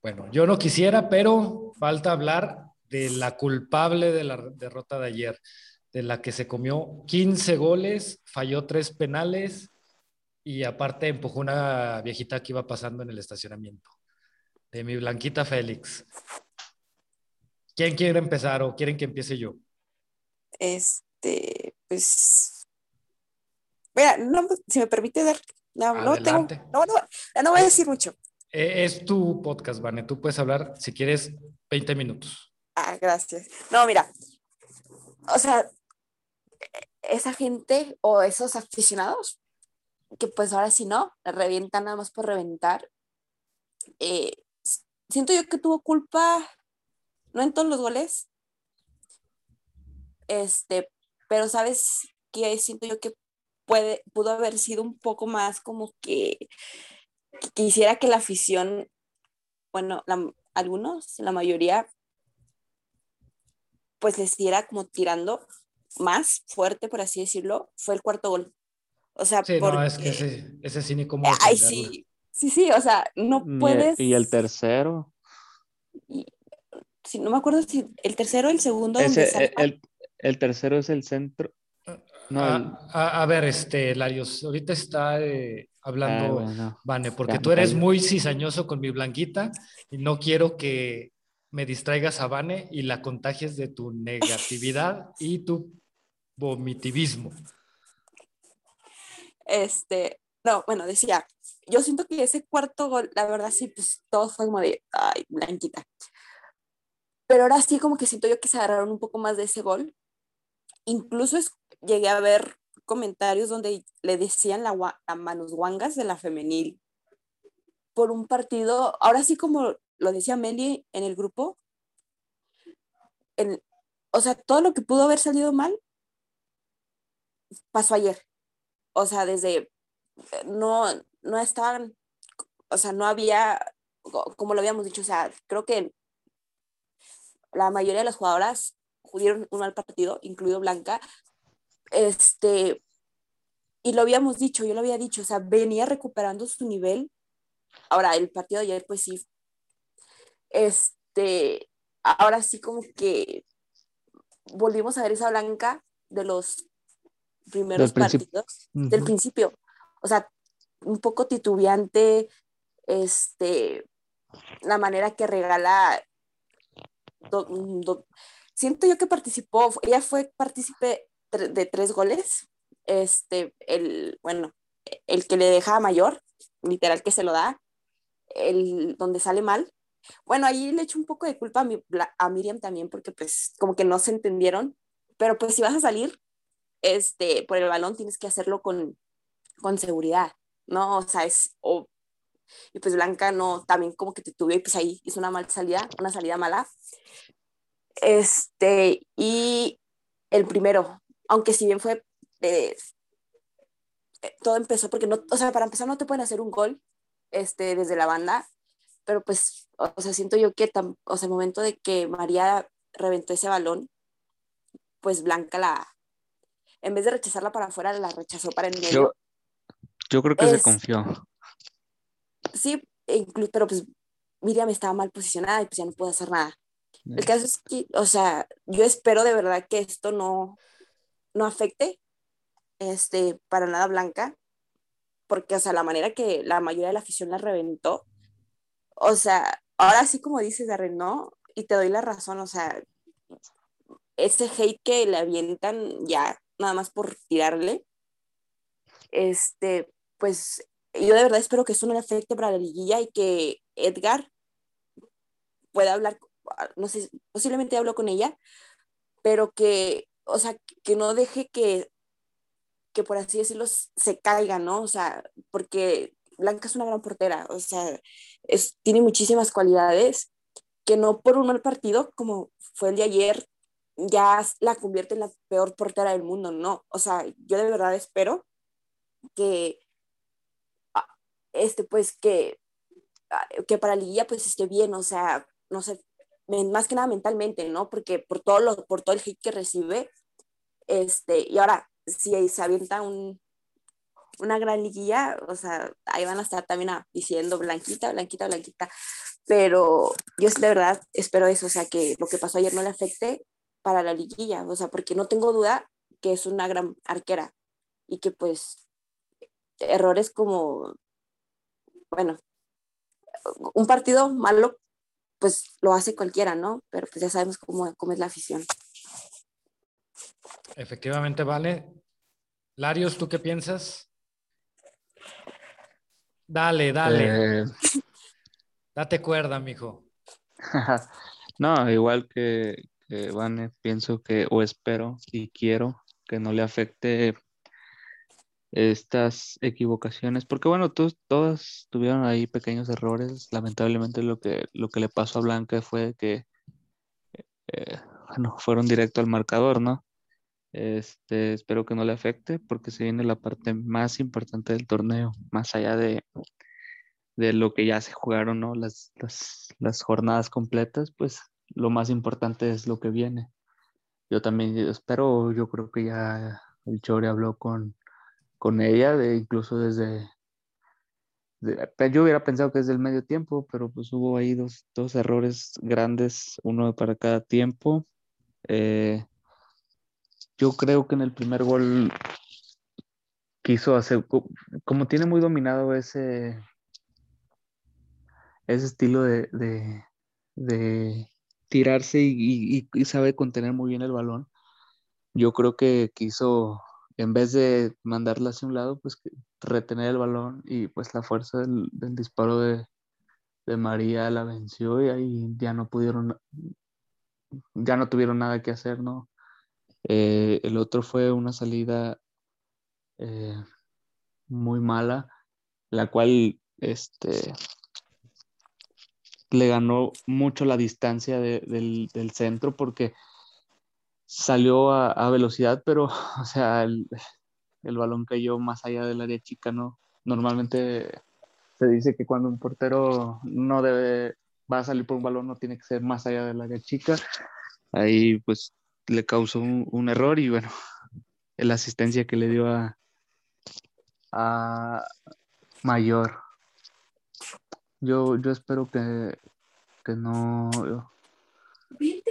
Bueno, yo no quisiera, pero falta hablar de la culpable de la derrota de ayer, de la que se comió 15 goles, falló tres penales y aparte empujó una viejita que iba pasando en el estacionamiento. De mi Blanquita Félix. ¿Quién quiere empezar o quieren que empiece yo? Este, pues, mira, no, si me permite dar, no, no tengo, no, no, no voy a decir mucho. Eh, Es tu podcast, Vane. Tú puedes hablar si quieres 20 minutos. Ah, gracias. No, mira, o sea, esa gente o esos aficionados que pues ahora sí no, revientan nada más por reventar. eh, siento yo que tuvo culpa, no en todos los goles, este, pero sabes que siento yo que puede, pudo haber sido un poco más como que, que quisiera que la afición, bueno, algunos, la mayoría, pues les diera como tirando más fuerte, por así decirlo, fue el cuarto gol. O sea, sí, no, es que ese, ese sí ni cómo. Ay, sí, sí, sí, o sea, no puedes. ¿Y el tercero? Y, no me acuerdo si el tercero o el segundo. Ese, el, el, tercero es el centro. No, a, a, ver, este, Larios, ahorita está eh, hablando ah, Vane, porque tú eres muy cizañoso con mi blanquita y no quiero que me distraigas a Vane y la contagies de tu negatividad y tu vomitivismo. Este, no, bueno, decía, yo siento que ese cuarto gol, la verdad sí, pues todo fue como ay, blanquita. Pero ahora sí como que siento yo que se agarraron un poco más de ese gol. Incluso llegué a ver comentarios donde le decían la, a manos guangas de la femenil por un partido, ahora sí como lo decía Meli en el grupo, o sea, todo lo que pudo haber salido mal pasó ayer. O sea, desde, no, no estaban, o sea, no había, como lo habíamos dicho, o sea, creo que la mayoría de las jugadoras dieron un mal partido, incluido Blanca, este, y lo habíamos dicho, yo lo había dicho, o sea, venía recuperando su nivel. Ahora, el partido de ayer, pues sí, este, ahora sí como que volvimos a ver esa Blanca de los primeros partidos, del principio. O sea, un poco titubeante, este, la manera que regala. siento yo que participó, ella fue partícipe de tres goles. Este, el, bueno, el que le deja a mayor, literal que se lo da, el donde sale mal. Bueno, ahí le echo un poco de culpa a, a Miriam también, porque pues como que no se entendieron, pero pues si vas a salir, este, por el balón tienes que hacerlo con, con seguridad, ¿no? O sea, es, o, y pues Blanca no, también como que te tuve y pues ahí hizo una mala salida, una salida mala. Este, y el primero, aunque si bien fue, eh, todo empezó porque no, o sea, para empezar no te pueden hacer un gol, este, desde la banda, pero pues, o sea, siento yo que, o sea, el momento de que María reventó ese balón, pues Blanca la, en vez de rechazarla para afuera, la rechazó para el medio. Yo, creo que se confió. Sí, incluso, pero pues Miriam estaba mal posicionada y pues ya no pudo hacer nada. El caso es que, o sea, yo espero de verdad que esto no, no afecte este, para nada Blanca, porque, o sea, la manera que la mayoría de la afición la reventó, o sea, ahora sí como dices, Darren, ¿no? Y te doy la razón, o sea, ese hate que le avientan ya nada más por tirarle. Este, pues yo de verdad espero que eso no le afecte para la liguilla y que Edgar pueda hablar, no sé, posiblemente hablo con ella, pero que, o sea, que no deje que, que por así decirlo, se caiga, ¿no? O sea, porque Blanca es una gran portera, o sea, es, tiene muchísimas cualidades que no por un mal partido, como fue el de ayer, ya la convierte en la peor portera del mundo, no. O sea, yo de verdad espero que, ah, este, pues, que, ah, que para Liguilla pues esté bien, o sea, no sé, más que nada mentalmente, ¿no? Porque por todo, lo, por todo el hit que recibe, este, y ahora, si se avienta un, una gran liguilla, o sea, ahí van a estar también diciendo blanquita, blanquita, blanquita, pero yo de verdad espero eso, o sea, que lo que pasó ayer no le afecte para la liguilla, o sea, porque no tengo duda que es una gran arquera y que pues errores como, bueno, un partido malo, pues lo hace cualquiera, ¿no? Pero pues ya sabemos cómo, cómo es la afición. Efectivamente, vale. Larios, ¿tú qué piensas? Dale, dale. Eh. Date cuerda, mijo. no, igual que, eh, Vane, pienso que, o espero y quiero que no le afecte estas equivocaciones, porque bueno, todas tuvieron ahí pequeños errores. Lamentablemente lo que, lo que le pasó a Blanca fue que, eh, bueno, fueron directo al marcador, ¿no? Este, espero que no le afecte porque se viene la parte más importante del torneo, más allá de, de lo que ya se jugaron, ¿no? Las, las, las jornadas completas, pues lo más importante es lo que viene. Yo también espero, yo creo que ya el Chore habló con, con ella, de, incluso desde, yo hubiera pensado que desde el medio tiempo, pero pues hubo ahí dos, dos errores grandes, uno para cada tiempo. Eh, yo creo que en el primer gol quiso hacer, como tiene muy dominado ese, ese estilo de, de, tirarse y, sabe contener muy bien el balón, yo creo que quiso, en vez de mandarla hacia un lado, pues retener el balón y pues la fuerza del, disparo de, de María la venció y ahí ya no pudieron, ya no tuvieron nada que hacer, ¿no? Eh, el otro fue una salida eh, muy mala, la cual este, le ganó mucho la distancia del, centro porque salió a, velocidad, pero, o sea, el, balón cayó más allá del área chica, ¿no? Normalmente se dice que cuando un portero no debe, va a salir por un balón, no tiene que ser más allá del área chica. Ahí, pues, le causó un, error y bueno, la asistencia que le dio a Mayor. Yo, yo espero que, que no,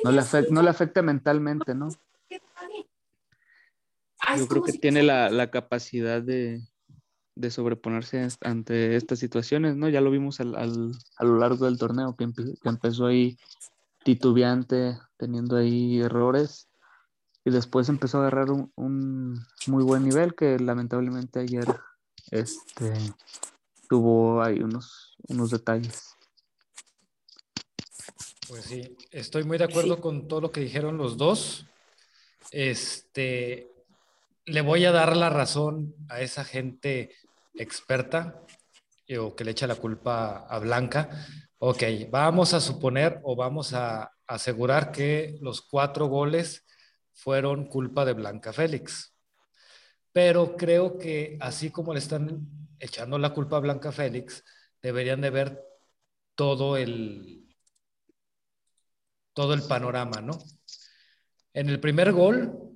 no, le afecte, no le afecte mentalmente, ¿no? Yo creo que tiene la, la capacidad de, de, sobreponerse ante estas situaciones, ¿no? Ya lo vimos al, al, a lo largo del torneo, que, que empezó ahí titubeante, teniendo ahí errores. Y después empezó a agarrar un, muy buen nivel que lamentablemente ayer este, tuvo ahí unos, unos detalles. Pues sí, estoy muy de acuerdo con todo lo que dijeron los dos. Este, le voy a dar la razón a esa gente experta o que le echa la culpa a Blanca, Ok, vamos a suponer o vamos a asegurar que los cuatro goles fueron culpa de Blanca Félix. Pero creo que así como le están echando la culpa a Blanca Félix, deberían de ver todo el, todo el panorama, ¿no? En el primer gol,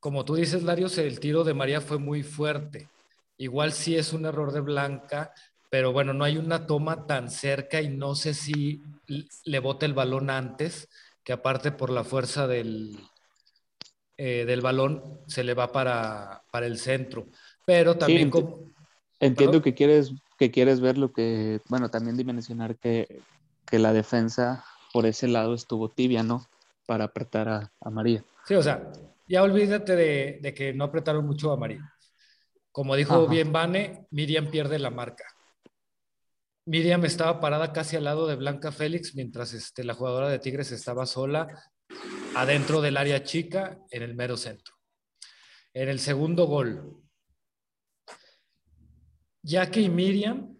como tú dices, Larios, el tiro de María fue muy fuerte. Igual sí es un error de Blanca, pero bueno, no hay una toma tan cerca y no sé si le bote el balón antes, que aparte por la fuerza del, eh, del balón se le va para, para el centro. Pero también como... Entiendo que quieres, que quieres ver lo que, bueno, también dimensionar que, que la defensa por ese lado estuvo tibia, ¿no? Para apretar a, a María. Sí, o sea, ya olvídate de, de, que no apretaron mucho a María. Como dijo bien Vane, Miriam pierde la marca. Miriam estaba parada casi al lado de Blanca Félix mientras este, la jugadora de Tigres estaba sola adentro del área chica en el mero centro. En el segundo gol, Jackie y Miriam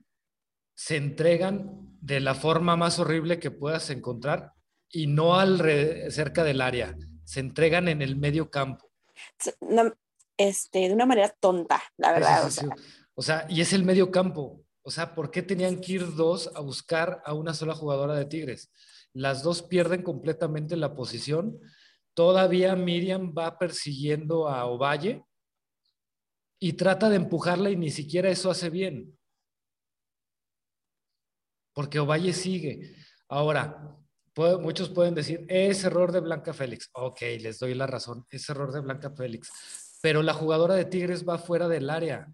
se entregan de la forma más horrible que puedas encontrar y no al cerca del área, se entregan en el medio campo. este, de una manera tonta, la verdad. o sea, y es el medio campo. O sea, ¿por qué tenían que ir dos a buscar a una sola jugadora de Tigres? Las dos pierden completamente la posición. Todavía Miriam va persiguiendo a Ovalle y trata de empujarla y ni siquiera eso hace bien. Porque Ovalle sigue. Ahora, muchos pueden decir, es error de Blanca Félix. Ok, les doy la razón, es error de Blanca Félix. Pero la jugadora de Tigres va fuera del área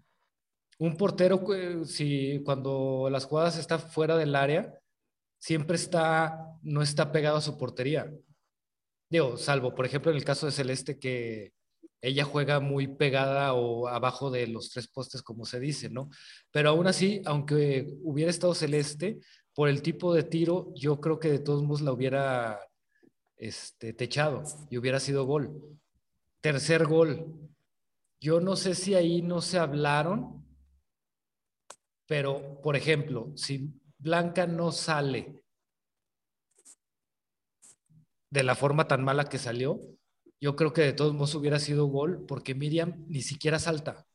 un portero, si cuando las jugadas están fuera del área, siempre está, no está pegado a su portería. Digo, salvo, por ejemplo, en el caso de Celeste, que ella juega muy pegada o abajo de los tres postes, como se dice, ¿no? Pero aún así, aunque hubiera estado Celeste, por el tipo de tiro, yo creo que de todos modos la hubiera este, techado y hubiera sido gol. Tercer gol. Yo no sé si ahí no se hablaron pero, por ejemplo, si Blanca no sale de la forma tan mala que salió, yo creo que de todos modos hubiera sido gol porque Miriam ni siquiera salta.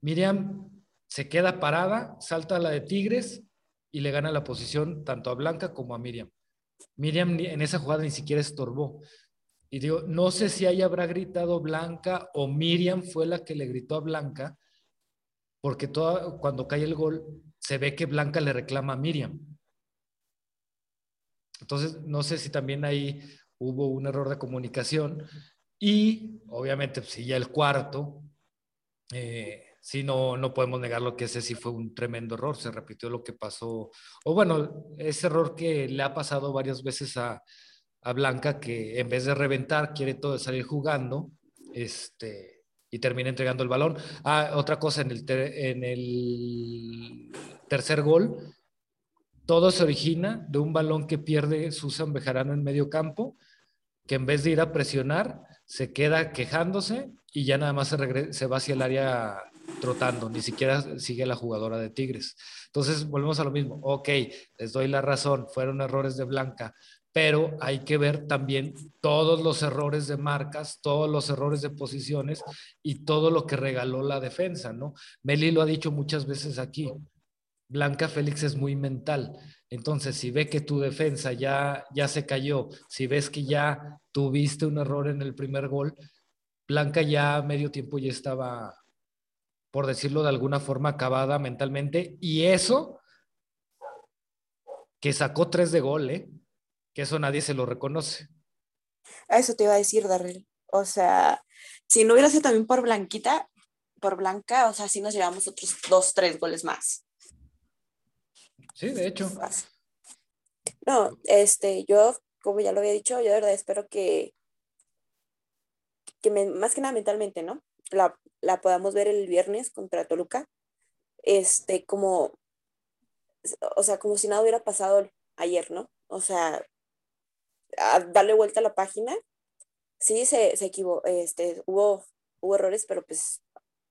Miriam se queda parada, salta a la de Tigres y le gana la posición tanto a Blanca como a Miriam. Miriam en esa jugada ni siquiera estorbó. Y digo, no sé si ahí habrá gritado Blanca o Miriam fue la que le gritó a Blanca, porque cuando cae el gol se ve que Blanca le reclama a Miriam. Entonces, no sé si también ahí hubo un error de comunicación y obviamente pues, si ya el cuarto, eh, no, no podemos negar lo que ese sí fue un tremendo error, se repitió lo que pasó, o bueno, ese error que le ha pasado varias veces a, a Blanca, que en vez de reventar quiere todo salir jugando, este, y termina entregando el balón. Ah, otra cosa, en el, en el tercer gol, todo se origina de un balón que pierde Susan Bejarano en medio campo, que en vez de ir a presionar, se queda quejándose y ya nada más se, se va hacia el área trotando, ni siquiera sigue la jugadora de Tigres. Entonces, volvemos a lo mismo. Ok, les doy la razón, fueron errores de Blanca, pero hay que ver también todos los errores de marcas, todos los errores de posiciones y todo lo que regaló la defensa, ¿no? Meli lo ha dicho muchas veces aquí. Blanca Félix es muy mental. Entonces, si ve que tu defensa ya, ya se cayó, si ves que ya tuviste un error en el primer gol, Blanca ya medio tiempo ya estaba, por decirlo de alguna forma, acabada mentalmente. Y eso, que sacó tres de gol, ¿eh? que eso nadie se lo reconoce. A eso te iba a decir, Darrell. O sea, si no hubiera sido también por Blanquita, por Blanca, o sea, sí nos llevamos otros dos, tres goles más. Sí, de hecho. No, este, yo, como ya lo había dicho, yo de verdad espero que, que más que nada mentalmente, ¿no? La, la podamos ver el viernes contra Toluca. Este, como, o sea, como si nada hubiera pasado ayer, ¿no? O sea, a darle vuelta a la página. Sí, se, se equivocó, este, hubo, hubo errores, pero pues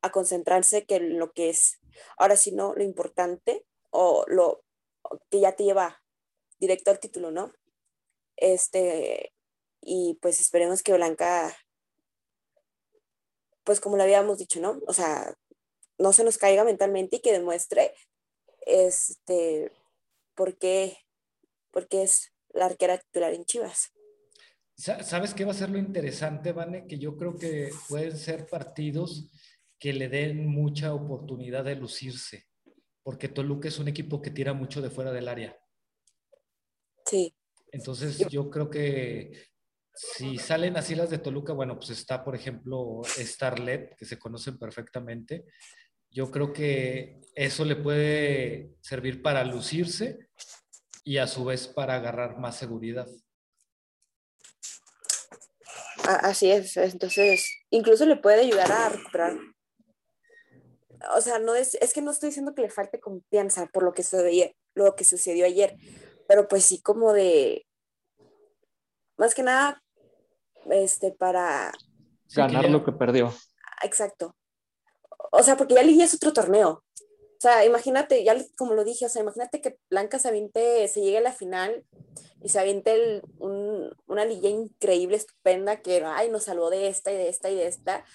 a concentrarse que lo que es, ahora sí, no, lo importante o lo que ya te lleva directo al título, ¿no? Este, y pues esperemos que Blanca, pues como lo habíamos dicho, ¿no? O sea, no se nos caiga mentalmente y que demuestre, este, por qué, porque es la arquera titular en Chivas. ¿Sabes qué va a ser lo interesante, Vane? Que yo creo que pueden ser partidos que le den mucha oportunidad de lucirse porque Toluca es un equipo que tira mucho de fuera del área. Sí. Entonces yo creo que si salen así las de Toluca, bueno, pues está, por ejemplo, Starlet, que se conocen perfectamente. Yo creo que eso le puede servir para lucirse y a su vez para agarrar más seguridad. Así es, entonces incluso le puede ayudar a recuperar o sea, no es, es que no estoy diciendo que le falte confianza por lo que sucedió, lo que sucedió ayer, pero pues sí como de, más que nada, este, para... Ganar lo que perdió. Exacto. O sea, porque ya Liga es otro torneo. O sea, imagínate, ya como lo dije, o sea, imagínate que Blanca se aviente, se llegue a la final y se aviente una liga increíble, estupenda, que, ay, nos salvó de esta y de esta y de esta.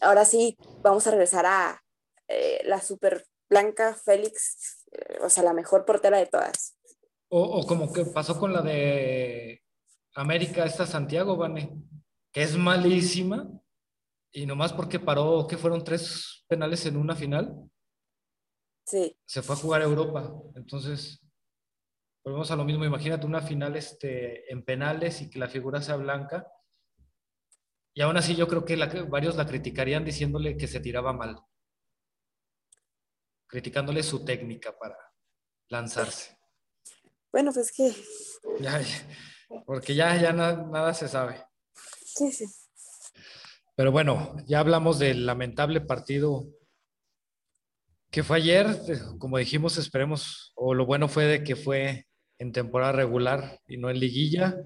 Ahora sí, vamos a regresar a, eh, la super blanca Félix, eh, o sea, la mejor portera de todas. O, como que pasó con la de América, esta Santiago, Vane, que es malísima, y nomás porque paró, que fueron tres penales en una final. Sí. Se fue a jugar a Europa. Entonces, volvemos a lo mismo. Imagínate una final este, en penales y que la figura sea blanca. Y aún así yo creo que varios la criticarían diciéndole que se tiraba mal criticándole su técnica para lanzarse. Bueno, pues que... porque ya, ya nada se sabe. Sí, sí. Pero bueno, ya hablamos del lamentable partido que fue ayer. Como dijimos, esperemos, o lo bueno fue de que fue en temporada regular y no en liguilla.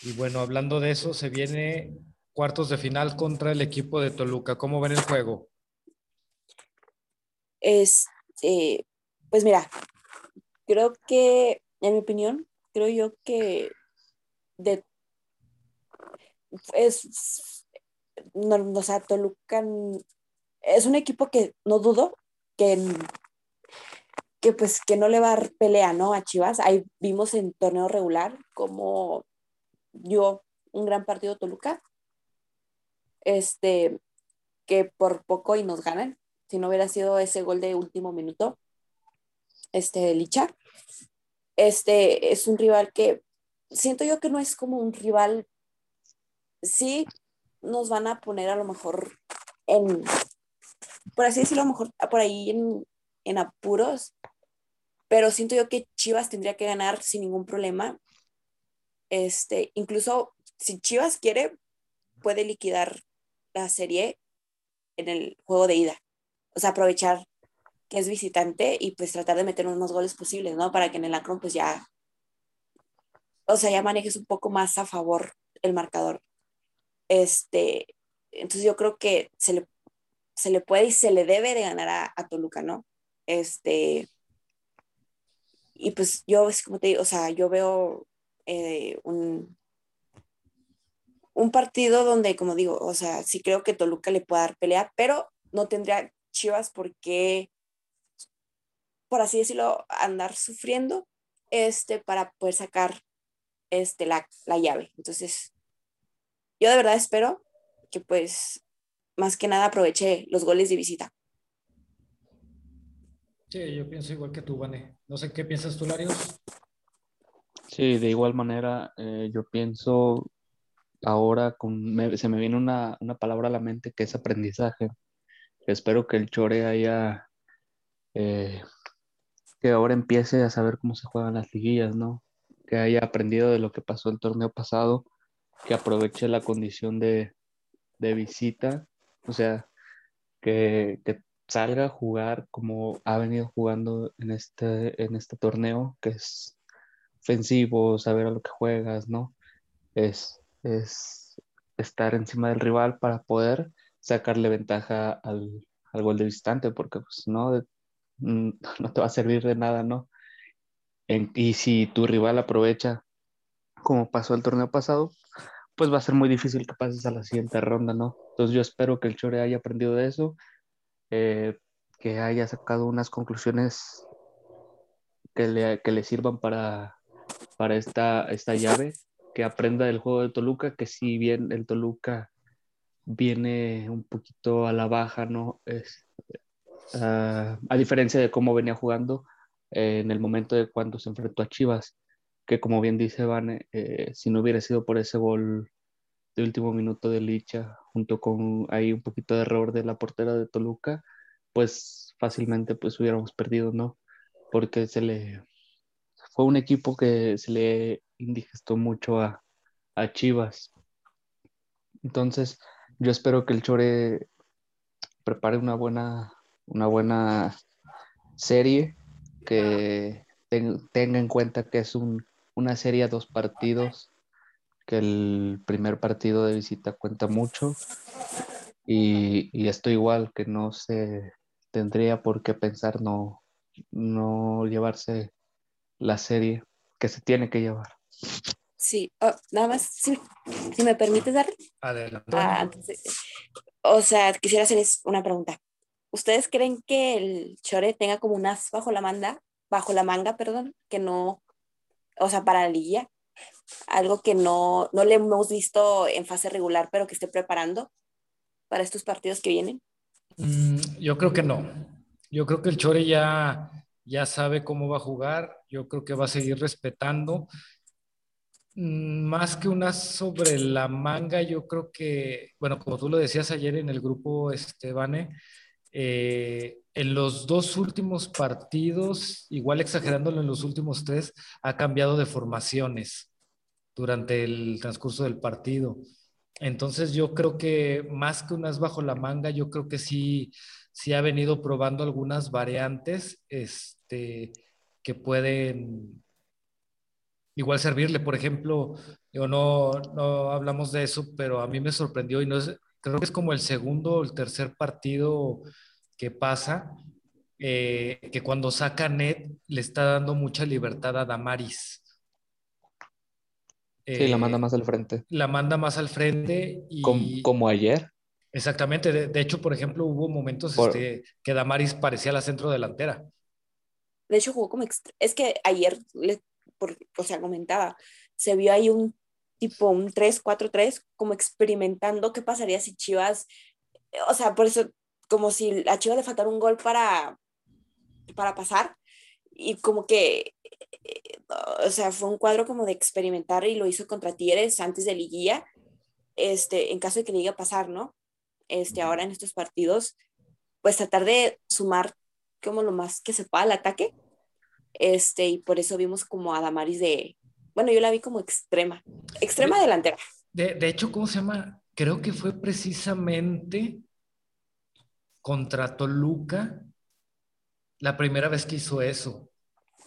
Y bueno, hablando de eso, se viene cuartos de final contra el equipo de Toluca. ¿Cómo ven el juego? Es, eh, pues mira, creo que, en mi opinión, creo yo que de, es, no, o sea, Toluca es un equipo que no dudo que, que pues que no le va a dar pelea, ¿no? A Chivas. Ahí vimos en torneo regular como dio un gran partido Toluca, este, que por poco y nos ganan, si no hubiera sido ese gol de último minuto, este, de Licha. Este es un rival que siento yo que no es como un rival, sí nos van a poner a lo mejor en, por así decirlo, a lo mejor por ahí en, en apuros, pero siento yo que Chivas tendría que ganar sin ningún problema. Este, incluso si Chivas quiere, puede liquidar la serie en el juego de ida. O sea, aprovechar que es visitante y pues tratar de meter unos goles posibles, ¿no? Para que en el Akron pues ya, o sea, ya manejes un poco más a favor el marcador. Este, entonces yo creo que se le, se le puede y se le debe de ganar a, Toluca, ¿no? Este, y pues yo, es como te digo, o sea, yo veo eh, un, un partido donde, como digo, o sea, sí creo que Toluca le puede dar pelea, pero no tendría Chivas por qué, por así decirlo, andar sufriendo este, para poder sacar este, la, la llave. Entonces, yo de verdad espero que pues más que nada aproveche los goles de visita. Sí, yo pienso igual que tú, Vane. No sé qué piensas tú, Larios. Sí, de igual manera, eh, yo pienso ahora con, se me viene una, palabra a la mente que es aprendizaje. Espero que el Chore haya, eh, que ahora empiece a saber cómo se juegan las liguillas, ¿no? Que haya aprendido de lo que pasó el torneo pasado, que aproveche la condición de, visita, o sea, que, que, salga a jugar como ha venido jugando en este, en este torneo, que es ofensivo, saber a lo que juegas, ¿no? Es, es estar encima del rival para poder sacarle ventaja al, gol de visitante, porque pues no, mm, no te va a servir de nada, ¿no? y si tu rival aprovecha, como pasó el torneo pasado, pues va a ser muy difícil que pases a la siguiente ronda, ¿no? Entonces yo espero que el Chore haya aprendido de eso, eh, que haya sacado unas conclusiones que le, que le sirvan para, para esta, esta llave que aprenda del juego de Toluca, que si bien el Toluca viene un poquito a la baja, ¿no? Es, ah, a diferencia de cómo venía jugando eh, en el momento de cuando se enfrentó a Chivas, que como bien dice Van, eh, si no hubiera sido por ese gol de último minuto de Licha, junto con ahí un poquito de error de la portera de Toluca, pues fácilmente pues hubiéramos perdido, ¿no? Porque se le fue un equipo que se le indigestó mucho a, Chivas. Entonces, yo espero que el Chore prepare una buena, una buena serie, que tenga en cuenta que es una serie a dos partidos, que el primer partido de visita cuenta mucho y, y esto igual, que no se tendría por qué pensar no, no llevarse la serie que se tiene que llevar. Sí, oh, nada más, si, me permites dar. Adelante. Ah, o sea, quisiera hacerles una pregunta. ¿Ustedes creen que el Chore tenga como un as bajo la manga, bajo la manga, perdón, que no, o sea, para la liga? Algo que no, no le hemos visto en fase regular, pero que esté preparando para estos partidos que vienen. Mm, yo creo que no. Yo creo que el Chore ya ya sabe cómo va a jugar, yo creo que va a seguir respetando. Mm, más que una sobre la manga, yo creo que, bueno, como tú lo decías ayer en el grupo, Estebane, eh, en los dos últimos partidos, igual exagerándolo en los últimos tres, ha cambiado de formaciones durante el transcurso del partido. Entonces yo creo que más que unas bajo la manga, yo creo que sí sí ha venido probando algunas variantes este, que pueden igual servirle. Por ejemplo, yo no, no hablamos de eso, pero a mí me sorprendió y no es, creo que es como el segundo o el tercer partido que pasa, eh, que cuando saca Net le está dando mucha libertad a Damaris. Sí, la manda eh, más al frente. la manda más al frente y Com- como ayer. exactamente, de, de hecho, por ejemplo, hubo momentos Por- este, que Damaris parecía la centro delantera. De hecho, jugó como... extre- Es que ayer, le, por- o sea, comentaba, se vio ahí un tipo, un 3-4-3, como experimentando qué pasaría si Chivas... O sea, por eso, como si a Chivas le faltara un gol para, para pasar. Y como que, eh, o sea, fue un cuadro como de experimentar y lo hizo contra Tigres antes de liguilla, este, en caso de que le a pasar, ¿no? Este, ahora en estos partidos, pues tratar de sumar como lo más que se pueda al ataque. Este, y por eso vimos como a Damaris de, bueno, yo la vi como extrema, extrema delantera. De, de hecho, ¿cómo se llama? Creo que fue precisamente contra Toluca la primera vez que hizo eso,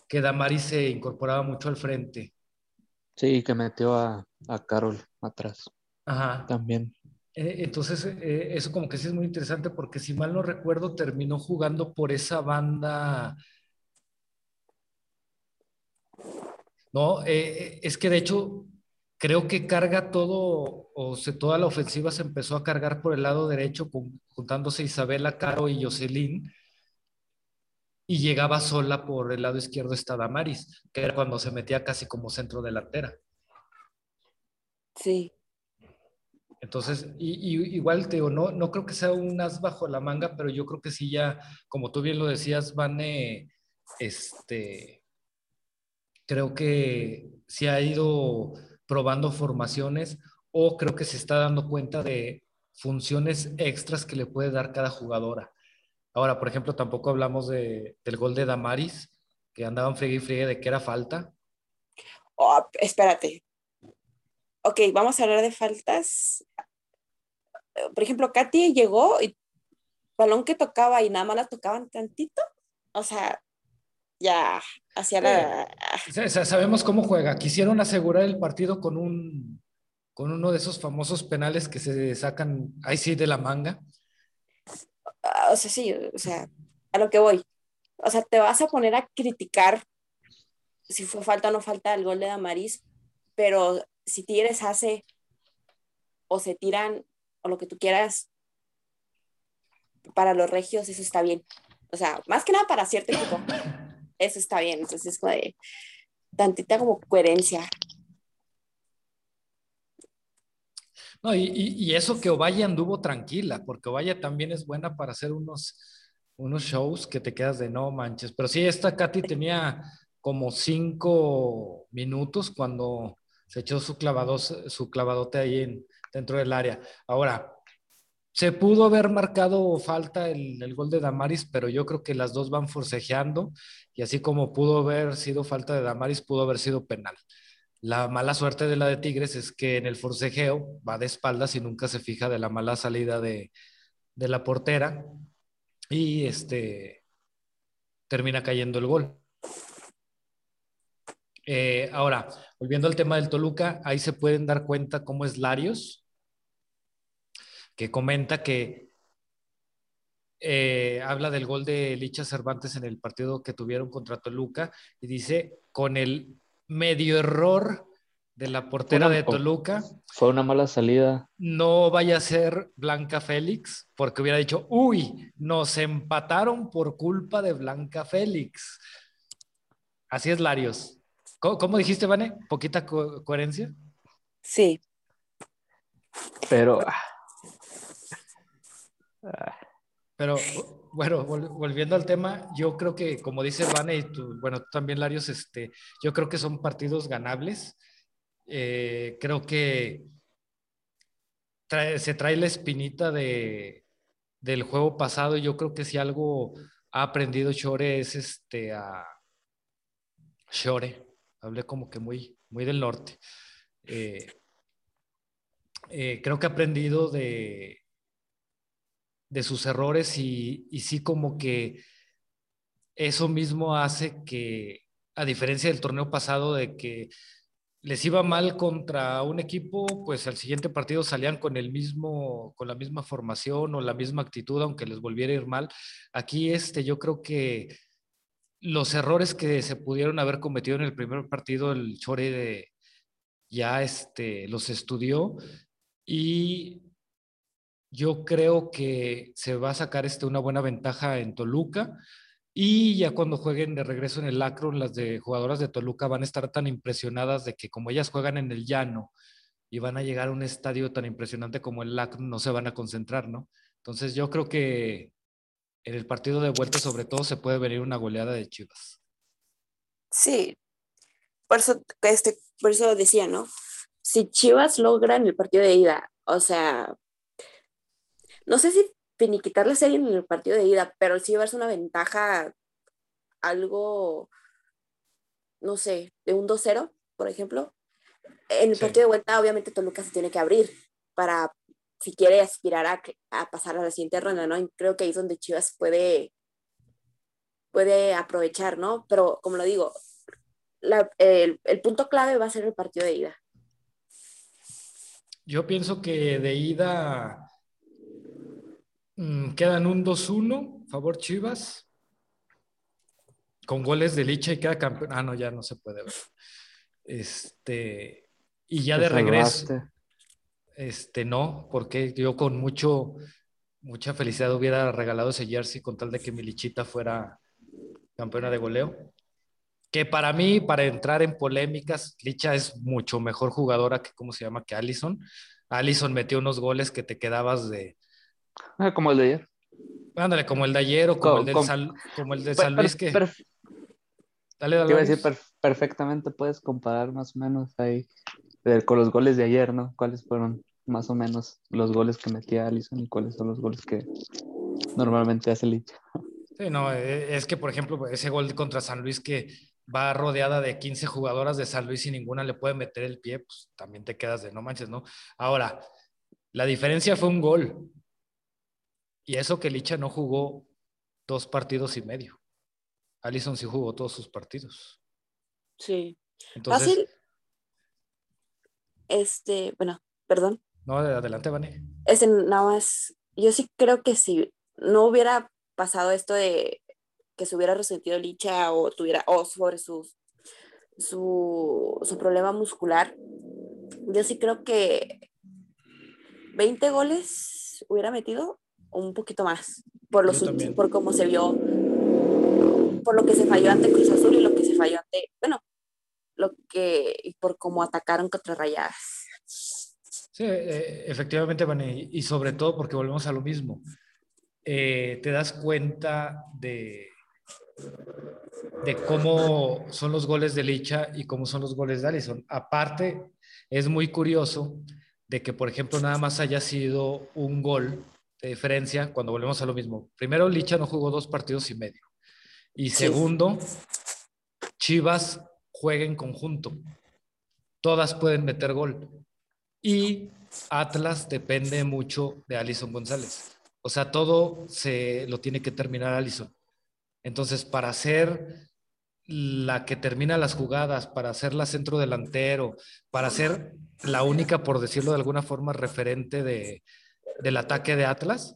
que Damaris se incorporaba mucho al frente. Sí, que metió a, a Carol atrás Ajá. también. Eh, Entonces, eh, eso como que sí es muy interesante porque si mal no recuerdo, terminó jugando por esa banda. No, eh, es que de hecho creo que carga todo, o se, toda la ofensiva se empezó a cargar por el lado derecho, juntándose Isabela, Caro y Jocelyn, y llegaba sola por el lado izquierdo esta Damaris, que era cuando se metía casi como centro delantera. Sí. Entonces, y, y- igual te digo, no, no creo que sea un as bajo la manga, pero yo creo que sí ya, como tú bien lo decías, Vane, este, creo que sí ha ido probando formaciones o creo que se está dando cuenta de funciones extras que le puede dar cada jugadora. Ahora, por ejemplo, tampoco hablamos de, del gol de Damaris, que andaban friegue y friegue de que era falta. Oh, espérate. Ok, vamos a hablar de faltas. Por ejemplo, Katy llegó y balón que tocaba y nada más la tocaban tantito. O sea, ya hacia la... Sa- Sabemos cómo juega. Quisieron asegurar el partido con un con uno de esos famosos penales que se sacan ahí sí de la manga. ah, O sea, sí, o sea, a lo que voy. O sea, te vas a poner a criticar si fue falta o no falta el gol de Damaris, pero si Tigres hace o se tiran o lo que tú quieras para los regios, eso está bien. O sea, más que nada para cierto equipo, eso está bien. Entonces es como de tantita como coherencia. No, y, y- eso que Ovalle anduvo tranquila, porque Ovalle también es buena para hacer unos, unos shows que te quedas de no manches. Pero sí, esta Katy tenía como cinco minutos cuando se echó su, clavados, su clavadote ahí en, dentro del área. Ahora, se pudo haber marcado falta el, el gol de Damaris, pero yo creo que las dos van forcejeando y así como pudo haber sido falta de Damaris, pudo haber sido penal. La mala suerte de la de Tigres es que en el forcejeo va de espaldas y nunca se fija de la mala salida de, la portera y este termina cayendo el gol. Eh, ahora, volviendo al tema del Toluca, ahí se pueden dar cuenta cómo es Larios, que comenta que eh, habla del gol de Licha Cervantes en el partido que tuvieron contra Toluca y dice, con el medio error de la portera Una- de Toluca, Fue una mala salida. no vaya a ser Blanca Félix, porque hubiera dicho, uy, nos empataron por culpa de Blanca Félix. Así es, Larios. ¿Cómo, cómo dijiste, Vane? ¿Poquita co- coherencia? Sí. Pero ah, Pero bueno, vol- volviendo al tema, yo creo que, como dice Vane y tú, bueno, tú también, Larios, este, yo creo que son partidos ganables. Eh, creo que trae- se trae la espinita de, del juego pasado. y Yo creo que si algo ha aprendido Shore es este a Shore. Hablé como que muy, muy del norte. Eh, eh, creo que ha aprendido de, de sus errores y, y sí como que eso mismo hace que, a diferencia del torneo pasado, de que les iba mal contra un equipo, pues al siguiente partido salían con el mismo, con la misma formación o la misma actitud, aunque les volviera a ir mal. Aquí este, yo creo que los errores que se pudieron haber cometido en el primer partido, el Chore de, ya este, los estudió y yo creo que se va a sacar este, una buena ventaja en Toluca. Y ya cuando jueguen de regreso en el Akron, las de jugadoras de Toluca van a estar tan impresionadas de que como ellas juegan en el llano y van a llegar a un estadio tan impresionante como el Akron, no se van a concentrar, ¿no? Entonces yo creo que en el partido de vuelta sobre todo se puede venir una goleada de Chivas. Sí, por eso, este, por eso decía, ¿no? Si Chivas logra en el partido de ida, o sea, no sé si finiquitar la serie en el partido de ida, pero sí ser una ventaja algo, no sé, de un 2-0, por ejemplo. En el partido de vuelta, obviamente, Toluca se tiene que abrir para, si quiere aspirar a, a pasar a la siguiente ronda, ¿no? Y creo que ahí es donde Chivas puede, puede aprovechar, ¿no? Pero, como lo digo, el, el punto clave va a ser el partido de ida. Yo pienso que de ida quedan un 2-1, favor Chivas. Con goles de Licha y queda campeón. Ah, no, ya no se puede ver. Este, y ya de regreso. Este, no, porque yo con mucho, mucha felicidad hubiera regalado ese jersey con tal de que mi Lichita fuera campeona de goleo. Que para mí, para entrar en polémicas, Licha es mucho mejor jugadora que, ¿cómo se llama? Que Allison. Allison metió unos goles que te quedabas de, como el de ayer. Ándale, como el de ayer o como, el, del San, como el de San Luis que... dale, dale. Iba a decir, perfectamente puedes comparar más o menos ahí con los goles de ayer, ¿no? ¿Cuáles fueron más o menos los goles que metía Allison y cuáles son los goles que normalmente hace Licha? Sí, no, e, es que por ejemplo ese gol contra San Luis que va rodeada de 15 jugadoras de San Luis y ninguna le puede meter el pie, pues también te quedas de no manches, ¿no? Ahora, la diferencia fue un gol. Y eso que Licha no jugó dos partidos y medio. Allison sí jugó todos sus partidos. Sí. Entonces, Fácil. Este, bueno, perdón. No, adelante, Vane. Este, nada más, yo sí creo que si no hubiera pasado esto de que se hubiera resentido Licha o tuviera, o sobre su, su problema muscular, yo sí creo que 20 goles hubiera metido un poquito más por, los, por cómo se vio, por lo que se falló ante Cruz Azul y lo que se falló ante, bueno, lo que, por cómo atacaron contra Rayadas. Sí, eh, efectivamente, Vane, y sobre todo porque volvemos a lo mismo. Eh, te das cuenta de, de cómo son los goles de Licha y cómo son los goles de Allison. Aparte, es muy curioso de que, por ejemplo, nada más haya sido un gol de diferencia cuando volvemos a lo mismo. Primero, Licha no jugó dos partidos y medio. Y segundo, Chivas juega en conjunto. Todas pueden meter gol. Y Atlas depende mucho de Alison González. O sea, todo se lo tiene que terminar Alison. Entonces, para ser la que termina las jugadas, para ser la centro delantero, para ser la única, por decirlo de alguna forma, referente de, del ataque de Atlas,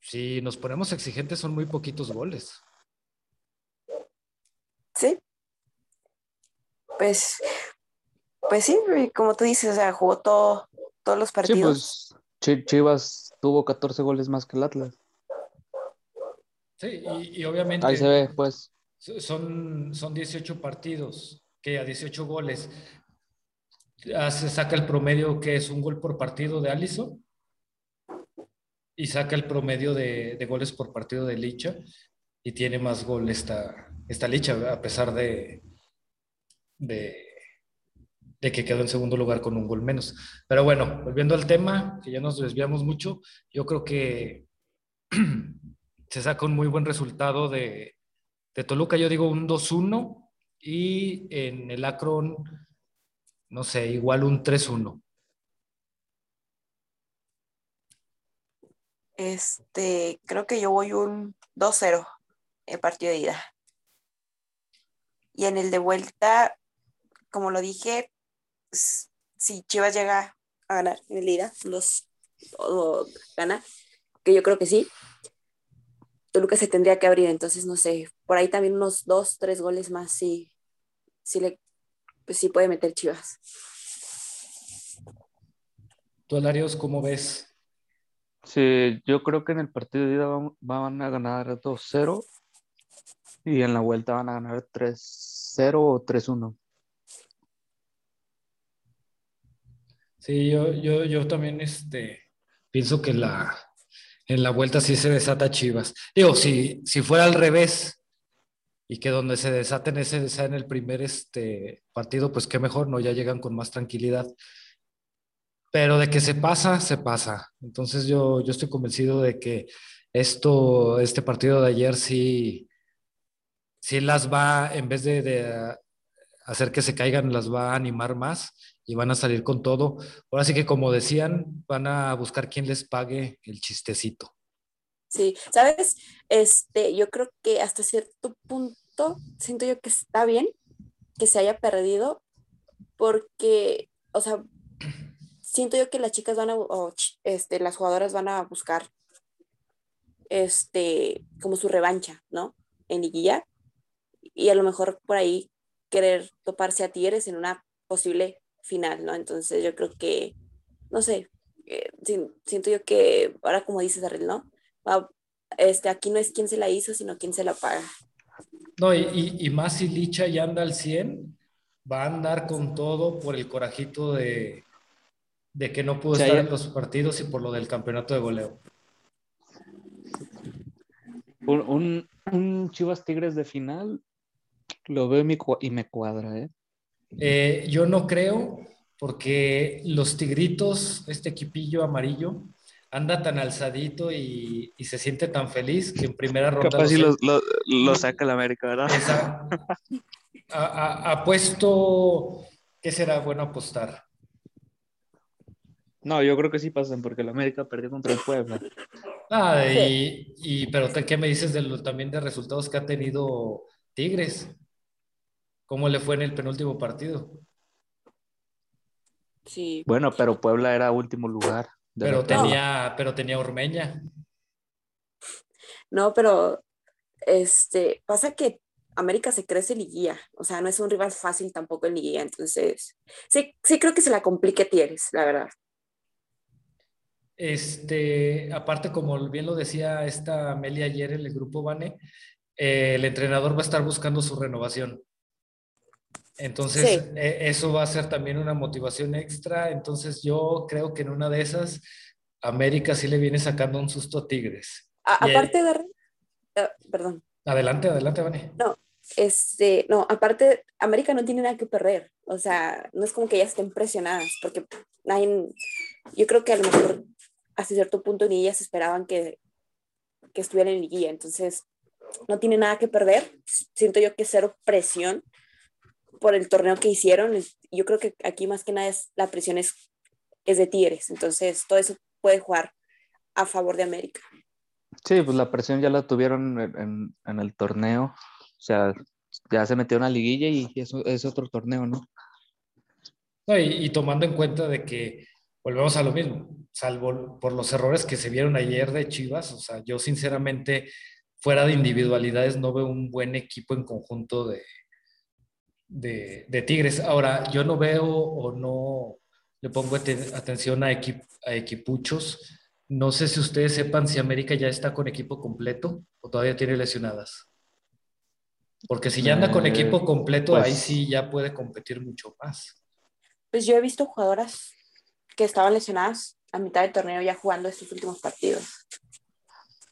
si nos ponemos exigentes, son muy poquitos goles. Sí. Pues, pues sí, como tú dices, o sea, jugó todo, todos los partidos. Sí, pues Chivas tuvo 14 goles más que el Atlas. Sí, y, obviamente. Ahí se ve, pues. Son, son 18 partidos, que a 18 goles se saca el promedio que es un gol por partido de Allison y saca el promedio de, goles por partido de Licha y tiene más goles esta, esta Licha, a pesar de, de, de, que quedó en segundo lugar con un gol menos. Pero bueno, volviendo al tema, que ya nos desviamos mucho, yo creo que se saca un muy buen resultado de, de Toluca, yo digo un 2-1 y en el Akron no sé, igual un 3-1. Este, creo que yo voy un 2-0 el partido de ida. Y en el de vuelta, como lo dije, si Chivas llega a ganar en el ida, los, o gana, que yo creo que sí, Toluca se tendría que abrir, entonces no sé, por ahí también unos dos, tres goles más si, si le pues sí puede meter Chivas. ¿Tú, Alarios, cómo ves? Sí, yo creo que en el partido de ida van, van a ganar 2-0 y en la vuelta van a ganar 3-0 o 3-1. Sí, yo, yo, yo también este, pienso que la, en la vuelta sí se desata Chivas. Digo, si, si fuera al revés y que donde se desaten ese sea en el primer este, partido, pues qué mejor, ¿no? Ya llegan con más tranquilidad. Pero de que se pasa, se pasa. Entonces yo, yo estoy convencido de que esto, este partido de ayer sí, sí las va, en vez de, de hacer que se caigan, las va a animar más y van a salir con todo. Ahora sí que como decían, van a buscar quien les pague el chistecito. Sí, sabes, este, yo creo que hasta cierto punto siento yo que está bien que se haya perdido porque, o sea, siento yo que las chicas van a, o, este, las jugadoras van a buscar, este, como su revancha, ¿no? En liguilla y a lo mejor por ahí querer toparse a Tigres en una posible final, ¿no? Entonces yo creo que, no sé, eh, siento yo que ahora como dices, Darrell, ¿no? Este, aquí no es quien se la hizo, sino quien se la paga. No, y, y, más si Licha ya anda al 100, va a andar con todo por el corajito de, de que no pudo estar en los partidos y por lo del campeonato de goleo. Un, un, un Chivas Tigres de final lo veo y me cuadra, ¿eh? Eh, yo no creo, porque los tigritos, este equipillo amarillo, anda tan alzadito y, y se siente tan feliz que en primera ronda. Capaz si lo, lo, lo, saca el América, ¿verdad? Esa, apuesto que será bueno apostar. No, yo creo que sí pasan porque el América perdió contra el Puebla. Ah, y, y pero ¿qué me dices de lo, también de resultados que ha tenido Tigres? ¿Cómo le fue en el penúltimo partido? Sí. Bueno, pero Puebla era último lugar. Pero tenía, pero tenía Ormeña. No, pero este pasa que América se crece liguilla, o sea, no es un rival fácil tampoco en liguilla, entonces sí, sí creo que se la complique Tieres, la verdad. Este, aparte, como bien lo decía esta Amelia ayer en el grupo Bane, eh, el entrenador va a estar buscando su renovación. Entonces, e, eso va a ser también una motivación extra. Entonces, yo creo que en una de esas, América sí le viene sacando un susto a Tigres. aparte de... Uh, perdón. Adelante, adelante, Vani. No, este, no, aparte, América no tiene nada que perder. O sea, no es como que ellas estén presionadas, porque nadie, yo creo que a lo mejor hasta cierto punto ni ellas esperaban que, que estuvieran en guía. Entonces, no tiene nada que perder. Siento yo que cero presión por el torneo que hicieron. Yo creo que aquí más que nada es, la presión es, es de Tigres, entonces todo eso puede jugar a favor de América. Sí, pues la presión ya la tuvieron en, en, el torneo, o sea, ya se metió en la liguilla y eso es otro torneo, ¿no? no y, y, tomando en cuenta de que volvemos a lo mismo, salvo por los errores que se vieron ayer de Chivas, o sea, yo sinceramente, fuera de individualidades, no veo un buen equipo en conjunto de, de, Tigres. Ahora, yo no veo o no le pongo atención a, a equipuchos. No sé si ustedes sepan si América ya está con equipo completo o todavía tiene lesionadas. Porque si ya anda con equipo eh, completo, ahí pues sí ya puede competir mucho más. Pues yo he visto jugadoras que estaban lesionadas a mitad del torneo ya jugando estos últimos partidos.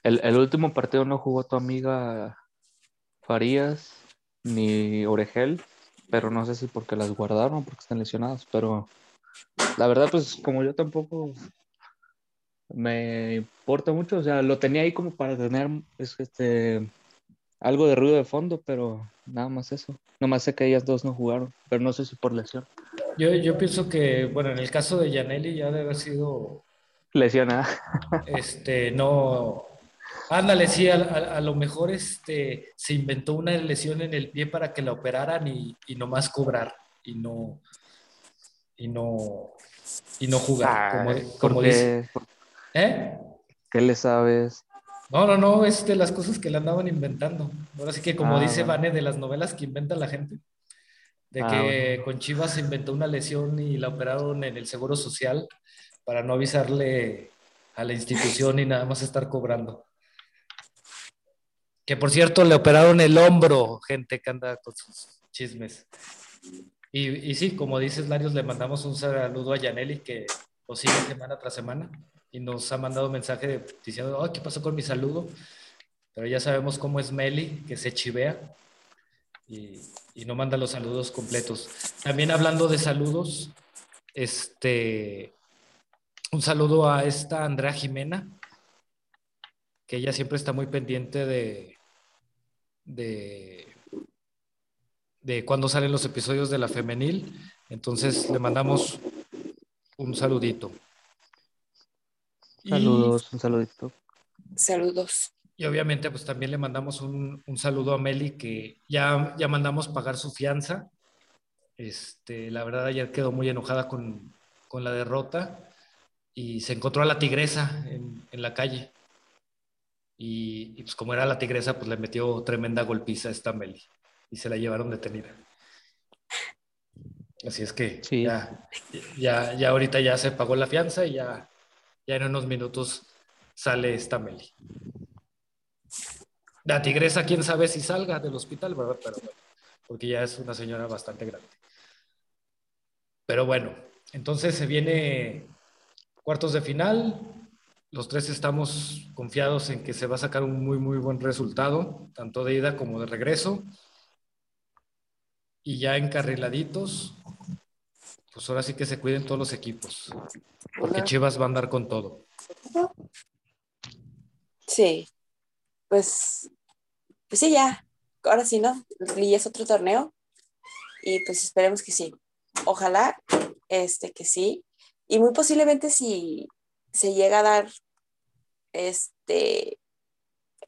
El, el último partido no jugó tu amiga Farías ni Oregel pero no sé si porque las guardaron o porque están lesionadas, pero la verdad, pues como yo tampoco me importa mucho, o sea, lo tenía ahí como para tener este, algo de ruido de fondo, pero nada más eso. Nomás sé que ellas dos no jugaron, pero no sé si por lesión. Yo, yo pienso que, bueno, en el caso de Yaneli ya debe haber sido... Lesionada. Este, no, Ándale, sí, a, a, lo mejor este, se inventó una lesión en el pie para que la operaran y, y nomás cobrar y no, y no, y no jugar, como, como dice. ¿Eh? ¿Qué le sabes? No, no, no, es de las cosas que le andaban inventando. Ahora sí que como ah, dice Vane, de las novelas que inventa la gente. de Ah, que con Chivas se inventó una lesión y la operaron en el Seguro Social para no avisarle a la institución y nada más estar cobrando. Que por cierto, le operaron el hombro, gente que anda con sus chismes. Y, y sí, como dices, Larios, le mandamos un saludo a Yaneli que nos sigue semana tras semana y nos ha mandado mensaje diciendo, "Ay, ¿qué pasó con mi saludo? Pero ya sabemos cómo es Meli, que se chivea y, y no manda los saludos completos. También hablando de saludos, este, un saludo a esta Andrea Jimena, que ella siempre está muy pendiente de, de, de cuando salen los episodios de la femenil. Entonces le mandamos un saludito. Y- Saludos, un saludito. Saludos. Y obviamente, pues también le mandamos un, un saludo a Meli, que ya, ya mandamos pagar su fianza. Este, la verdad, ayer quedó muy enojada con, con la derrota y se encontró a la tigresa en, en la calle. Y, y, pues como era la tigresa, pues le metió tremenda golpiza a esta Meli y se la llevaron detenida. Así es que Sí. ya, ya, ya ahorita ya se pagó la fianza y ya, ya en unos minutos sale esta Meli. La tigresa, quién sabe si salga del hospital, ¿verdad? Pero bueno, porque ya es una señora bastante grande. Pero bueno, entonces se viene cuartos de final. Los tres estamos confiados en que se va a sacar un muy, muy buen resultado, tanto de ida como de regreso. Y ya encarriladitos, pues ahora sí que se cuiden todos los equipos, porque. Chivas va a andar con todo. Sí. Pues, pues sí, ya. Ahora sí, ¿no? Y es otro torneo. Y pues esperemos que sí. Ojalá, este, que sí. Y muy posiblemente si se llega a dar, este,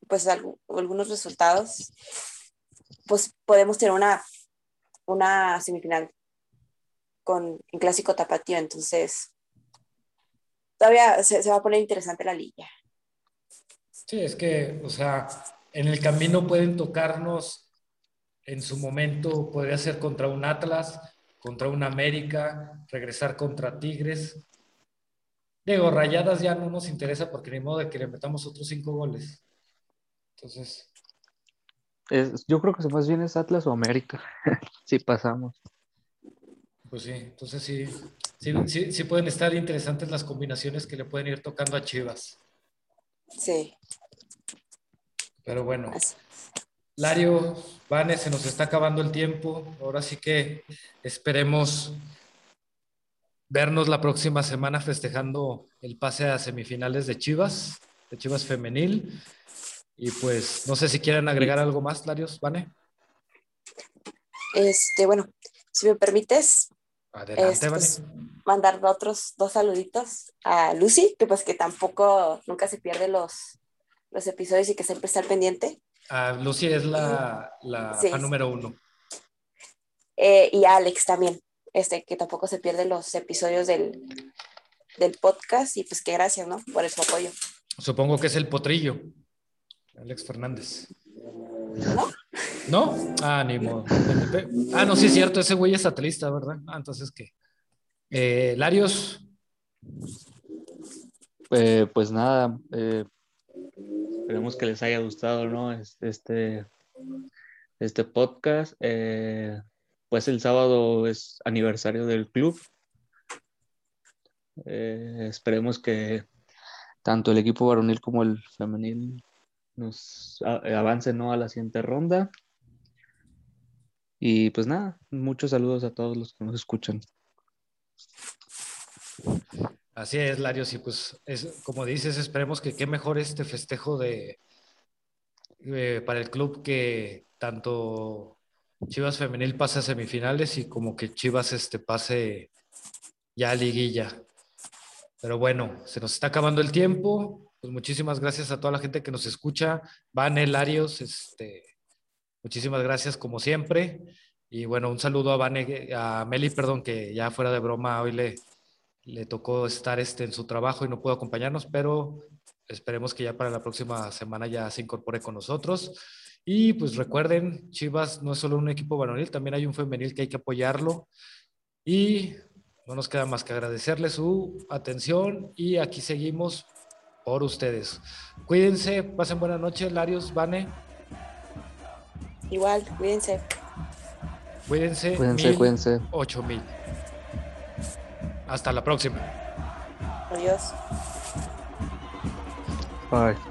pues algu- algunos resultados, pues podemos tener una, una semifinal con el clásico tapatío. Entonces, todavía se va a poner interesante la liga. Sí, es que, o sea, en el camino pueden tocarnos, en su momento podría ser contra un Atlas, contra un América, regresar contra Tigres. Digo, Rayadas ya no nos interesa porque ni modo de que le metamos otros cinco goles. Entonces, Es- yo creo que más bien es Atlas o América. si pasamos. pues sí, entonces sí, sí, sí, sí pueden estar interesantes las combinaciones que le pueden ir tocando a Chivas. Sí. Pero bueno. Lario, Vane, se nos está acabando el tiempo. Ahora sí que esperemos vernos la próxima semana festejando el pase a semifinales de Chivas, de Chivas Femenil. Y pues no sé si quieren agregar algo más, Larios, Vane. Este, bueno, si me permites, Adelante, este, Vane. pues, mandar otros dos saluditos a Lucy, que pues que tampoco nunca se pierde los, los episodios y que siempre está al pendiente, Ah, Lucy es la, la Sí. fan número uno. eh, y a Alex también, este, que tampoco se pierde los episodios del, del podcast y pues que gracias, ¿no? Por su apoyo. Supongo que es el potrillo, Alex Fernández. ¿No? ¿No? Ah, ni modo. Ah, no, sí es cierto, ese güey es atlista, ¿verdad? Ah, entonces, ¿qué? Eh, Larios, Eh, pues nada, eh, esperemos que les haya gustado, ¿no? Este, este, este podcast. Eh, pues el sábado es aniversario del club. Eh, esperemos que tanto el equipo varonil como el femenil nos a- avancen, ¿no? a la siguiente ronda. Y pues nada, muchos saludos a todos los que nos escuchan. así es, Larios, y pues, es, como dices, esperemos que qué mejor este festejo de eh, para el club que tanto Chivas Femenil pase a semifinales y como que Chivas este pase ya a liguilla. Pero bueno, se nos está acabando el tiempo. Pues muchísimas gracias a toda la gente que nos escucha. Vane, Larios, este, muchísimas gracias como siempre. Y bueno, un saludo a Vane, a Meli, perdón, que ya fuera de broma hoy le, le tocó estar este, en su trabajo y no pudo acompañarnos, pero esperemos que ya para la próxima semana ya se incorpore con nosotros. Y pues recuerden, Chivas no es solo un equipo varonil, también hay un femenil que hay que apoyarlo. Y no nos queda más que agradecerles su atención y aquí seguimos por ustedes. Cuídense, pasen buena noche, Larios, Vane. Igual, cuídense. Cuídense. Cuídense, mil, cuídense. Ocho mil. Hasta la próxima. Adiós. Bye.